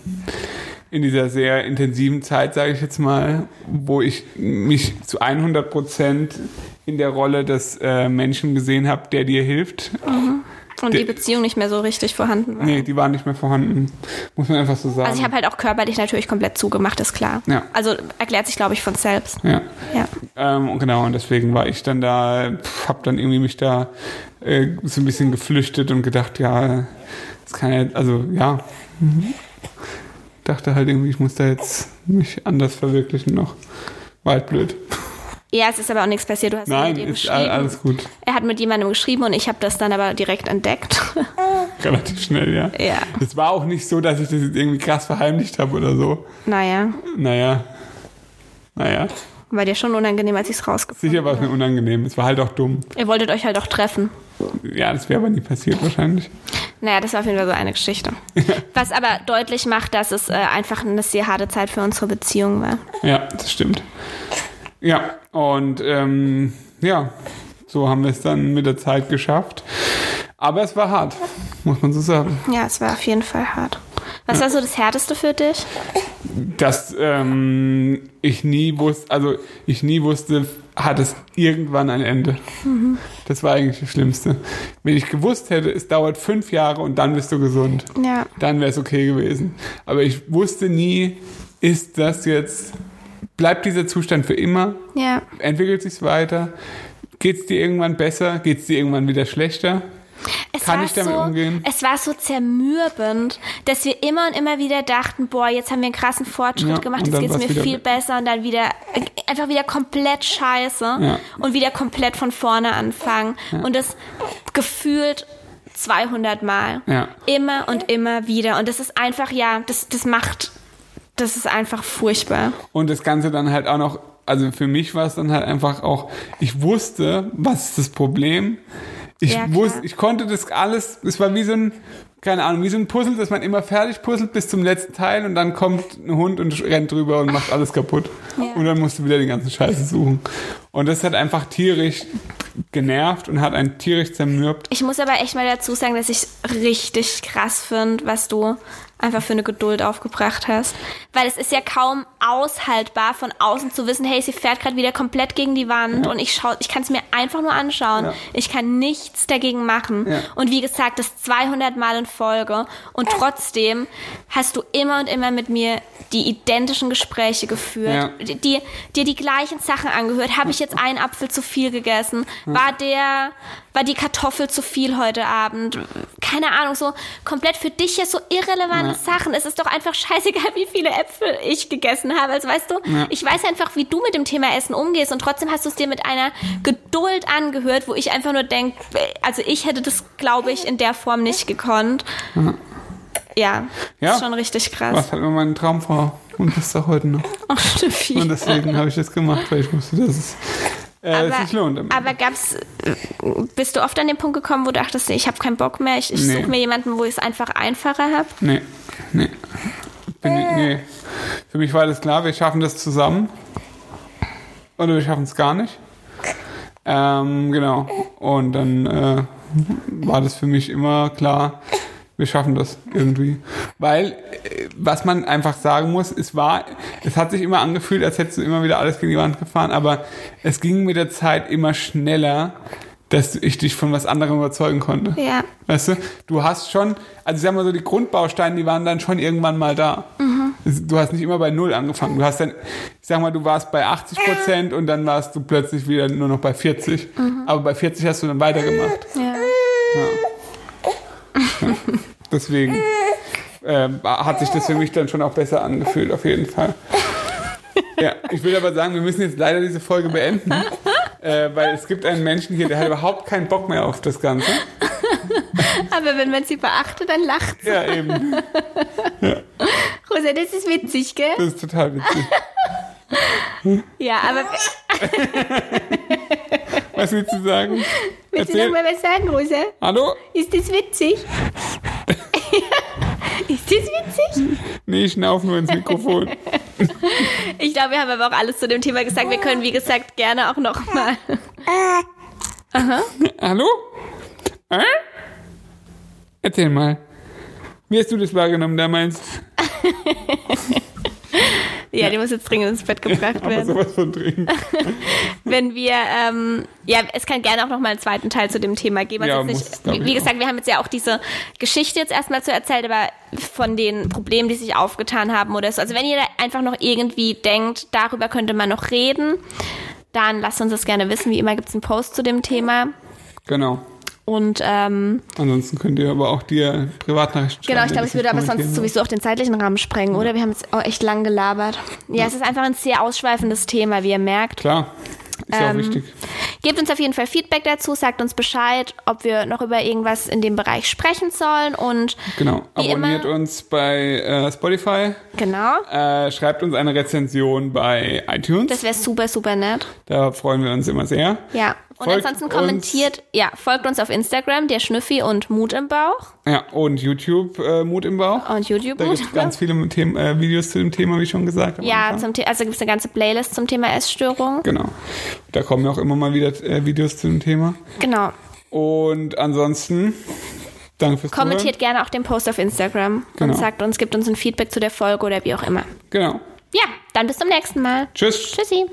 in dieser sehr intensiven Zeit, sage ich jetzt mal, wo ich mich zu 100 Prozent in der Rolle des äh, Menschen gesehen habe, der dir hilft. Und Der- die Beziehung nicht mehr so richtig vorhanden war. Nee, die waren nicht mehr vorhanden. Muss man einfach so sagen. Also ich habe halt auch körperlich natürlich komplett zugemacht, ist klar. Ja. Also erklärt sich, glaube ich, von selbst. ja. Ja. Ähm, und genau, und deswegen war ich dann da, pf, hab dann irgendwie mich da äh, so ein bisschen geflüchtet und gedacht, ja, das kann ja, also ja, mhm. dachte halt irgendwie, ich muss da jetzt mich anders verwirklichen noch. War halt blöd. Ja, es ist aber auch nichts passiert. Du hast Nein, mit ihm ist geschrieben. all- alles gut. Er hat mit jemandem geschrieben und ich habe das dann aber direkt entdeckt. Relativ schnell, ja. ja. Es war auch nicht so, dass ich das jetzt irgendwie krass verheimlicht habe oder so. Naja, Naja. Naja. war dir schon unangenehm, als ich es rausgefunden Sicher war es mir unangenehm. Es war halt auch dumm. Ihr wolltet euch halt auch treffen. Ja, das wäre aber nie passiert wahrscheinlich. Naja, das war auf jeden Fall so eine Geschichte. Was aber deutlich macht, dass es äh, einfach eine sehr harte Zeit für unsere Beziehung war. Ja, das stimmt. Ja, und ähm, ja, so haben wir es dann mit der Zeit geschafft. Aber es war hart, muss man so sagen. Ja, es war auf jeden Fall hart. Was war so das Härteste für dich? Dass ähm, ich nie wusste, also ich nie wusste, hat es irgendwann ein Ende. Das war eigentlich das Schlimmste. Wenn ich gewusst hätte, es dauert fünf Jahre und dann bist du gesund, Ja. dann wäre es okay gewesen. Aber ich wusste nie, ist das jetzt, bleibt dieser Zustand für immer? Ja. entwickelt sich's weiter? Geht's dir irgendwann besser? Geht's dir irgendwann wieder schlechter? Es Kann ich damit so, umgehen? Es war so zermürbend, dass wir immer und immer wieder dachten, boah, jetzt haben wir einen krassen Fortschritt Ja, gemacht, jetzt geht's war's mir viel weg. besser und dann wieder einfach wieder komplett scheiße Ja. und wieder komplett von vorne anfangen und das gefühlt 200 Mal. Ja. Immer und immer wieder und das ist einfach, ja, das, das macht, das ist einfach furchtbar. Und das Ganze dann halt auch noch, also für mich war es dann halt einfach auch, ich wusste, was ist das Problem. Ich Ja, wusste, ich konnte das alles, es war wie so ein, keine Ahnung, wie so ein Puzzle, dass man immer fertig puzzelt bis zum letzten Teil und dann kommt ein Hund und rennt drüber und macht alles kaputt. Ja. Und dann musst du wieder den ganzen Scheiße suchen. Und das hat einfach tierisch genervt und hat einen tierisch zermürbt. Ich muss aber echt mal dazu sagen, dass ich richtig krass finde, was du einfach für eine Geduld aufgebracht hast. Weil es ist ja kaum aushaltbar, von außen zu wissen, hey, sie fährt gerade wieder komplett gegen die Wand Ja. und ich schau, ich kann es mir einfach nur anschauen. Ja. Ich kann nichts dagegen machen. Ja. Und wie gesagt, das 200 Mal in Folge. Und trotzdem hast du immer und immer mit mir die identischen Gespräche geführt, die, die, dir die gleichen Sachen angehört. Habe ich jetzt einen Apfel zu viel gegessen? War der, war die Kartoffel zu viel heute Abend? Keine Ahnung, so komplett für dich ja so irrelevante Sachen. Es ist doch einfach scheißegal, wie viele Äpfel ich gegessen habe. Also weißt du, Ja. ich weiß einfach, wie du mit dem Thema Essen umgehst und trotzdem hast du es dir mit einer Geduld angehört, wo ich einfach nur denke, also ich hätte das, glaube ich, in der Form nicht gekonnt. Ja, Ja. ist schon richtig krass. Was halt immer meine Traumfrau. Und das ist auch heute noch. Steffi. Und deswegen habe ich das gemacht, weil ich wusste, dass es äh, sich lohnt. aber gab's, äh, bist du oft an den Punkt gekommen, wo du dachtest, ich habe keinen Bock mehr, ich, ich Nee. suche mir jemanden, wo ich es einfach einfacher habe? Nee, nee. Bin ich, nee. Für mich war das klar, wir schaffen das zusammen. Oder wir schaffen es gar nicht. Ähm, genau. Und dann äh, war das für mich immer klar, wir schaffen das irgendwie. Weil, äh, was man einfach sagen muss, es war, es hat sich immer angefühlt, als hättest du immer wieder alles gegen die Wand gefahren, aber es ging mit der Zeit immer schneller, dass ich dich von was anderem überzeugen konnte. Ja. Weißt du, du hast schon, also ich sag mal so, die Grundbausteine, die waren dann schon irgendwann mal da. Es- Du hast nicht immer bei Null angefangen. Du hast dann, ich sag mal, du warst bei 80 Prozent und dann warst du plötzlich wieder nur noch bei 40. Aber bei 40 hast du dann weitergemacht. Ja. Deswegen äh, hat sich das für mich dann schon auch besser angefühlt, auf jeden Fall. Ja, ich will aber sagen, wir müssen jetzt leider diese Folge beenden, äh, weil es gibt einen Menschen hier, der hat überhaupt keinen Bock mehr auf das Ganze. Aber wenn man sie beachtet, dann lacht sie. Ja, eben. Rosa, das ist witzig, gell? Das ist total witzig. Ja, aber Was willst du sagen? willst du noch mal was sagen, Rosa? Hallo? Ist das witzig? Ist das witzig? Nee, ich schnauf nur ins Mikrofon. Ich glaube, wir haben aber auch alles zu dem Thema gesagt. Wir können, wie gesagt, gerne auch noch mal. Hallo? Äh? Erzähl mal. Wie hast du das wahrgenommen damals? Ja, die muss jetzt dringend ins Bett gebracht werden. sowas von dringend. Wenn wir, ähm, ja, es kann gerne auch noch mal einen zweiten Teil zu dem Thema geben. Also Ja, nicht, wie, wie auch. gesagt, wir haben jetzt ja auch diese Geschichte jetzt erstmal zu erzählt, aber von den Problemen, die sich aufgetan haben oder so. Also wenn ihr da einfach noch irgendwie denkt, darüber könnte man noch reden, dann lasst uns das gerne wissen. Wie immer gibt es einen Post zu dem Thema. Genau. Und ähm, Ansonsten könnt ihr aber auch dir Privatnachrichten schreiben. genau, ich glaube, es würde aber sonst sowieso auch den zeitlichen Rahmen sprengen, oder? Wir haben jetzt auch echt lang gelabert. Ja, es ist einfach ein sehr ausschweifendes Thema, wie ihr merkt. Klar. Ist ja auch Ähm, wichtig. Gebt uns auf jeden Fall Feedback dazu, sagt uns Bescheid, ob wir noch über irgendwas in dem Bereich sprechen sollen und Genau. Abonniert immer- uns bei äh, Spotify. genau, Äh, schreibt uns eine Rezension bei iTunes. das wäre super, super nett. da freuen wir uns immer sehr. Ja. Und ansonsten uns- kommentiert, ja, folgt uns auf Instagram, der Schnüffi und Mut im Bauch Ja, und YouTube äh, Mut im Bauch. und YouTube Da Mut gibt es im Bauch. ganz viele Themen, äh, Videos zu dem Thema, wie schon gesagt. Ja, Anfang. zum The also gibt es eine ganze Playlist zum Thema Essstörung. Genau. Da kommen ja auch immer mal wieder äh, Videos zu dem Thema. Genau. Und ansonsten, danke fürs Kommentiert gerne auch den Post auf Instagram Genau. und sagt uns, gibt uns ein Feedback zu der Folge oder wie auch immer. Zuhören. Genau. Ja, dann bis zum nächsten Mal. Tschüss. Tschüssi.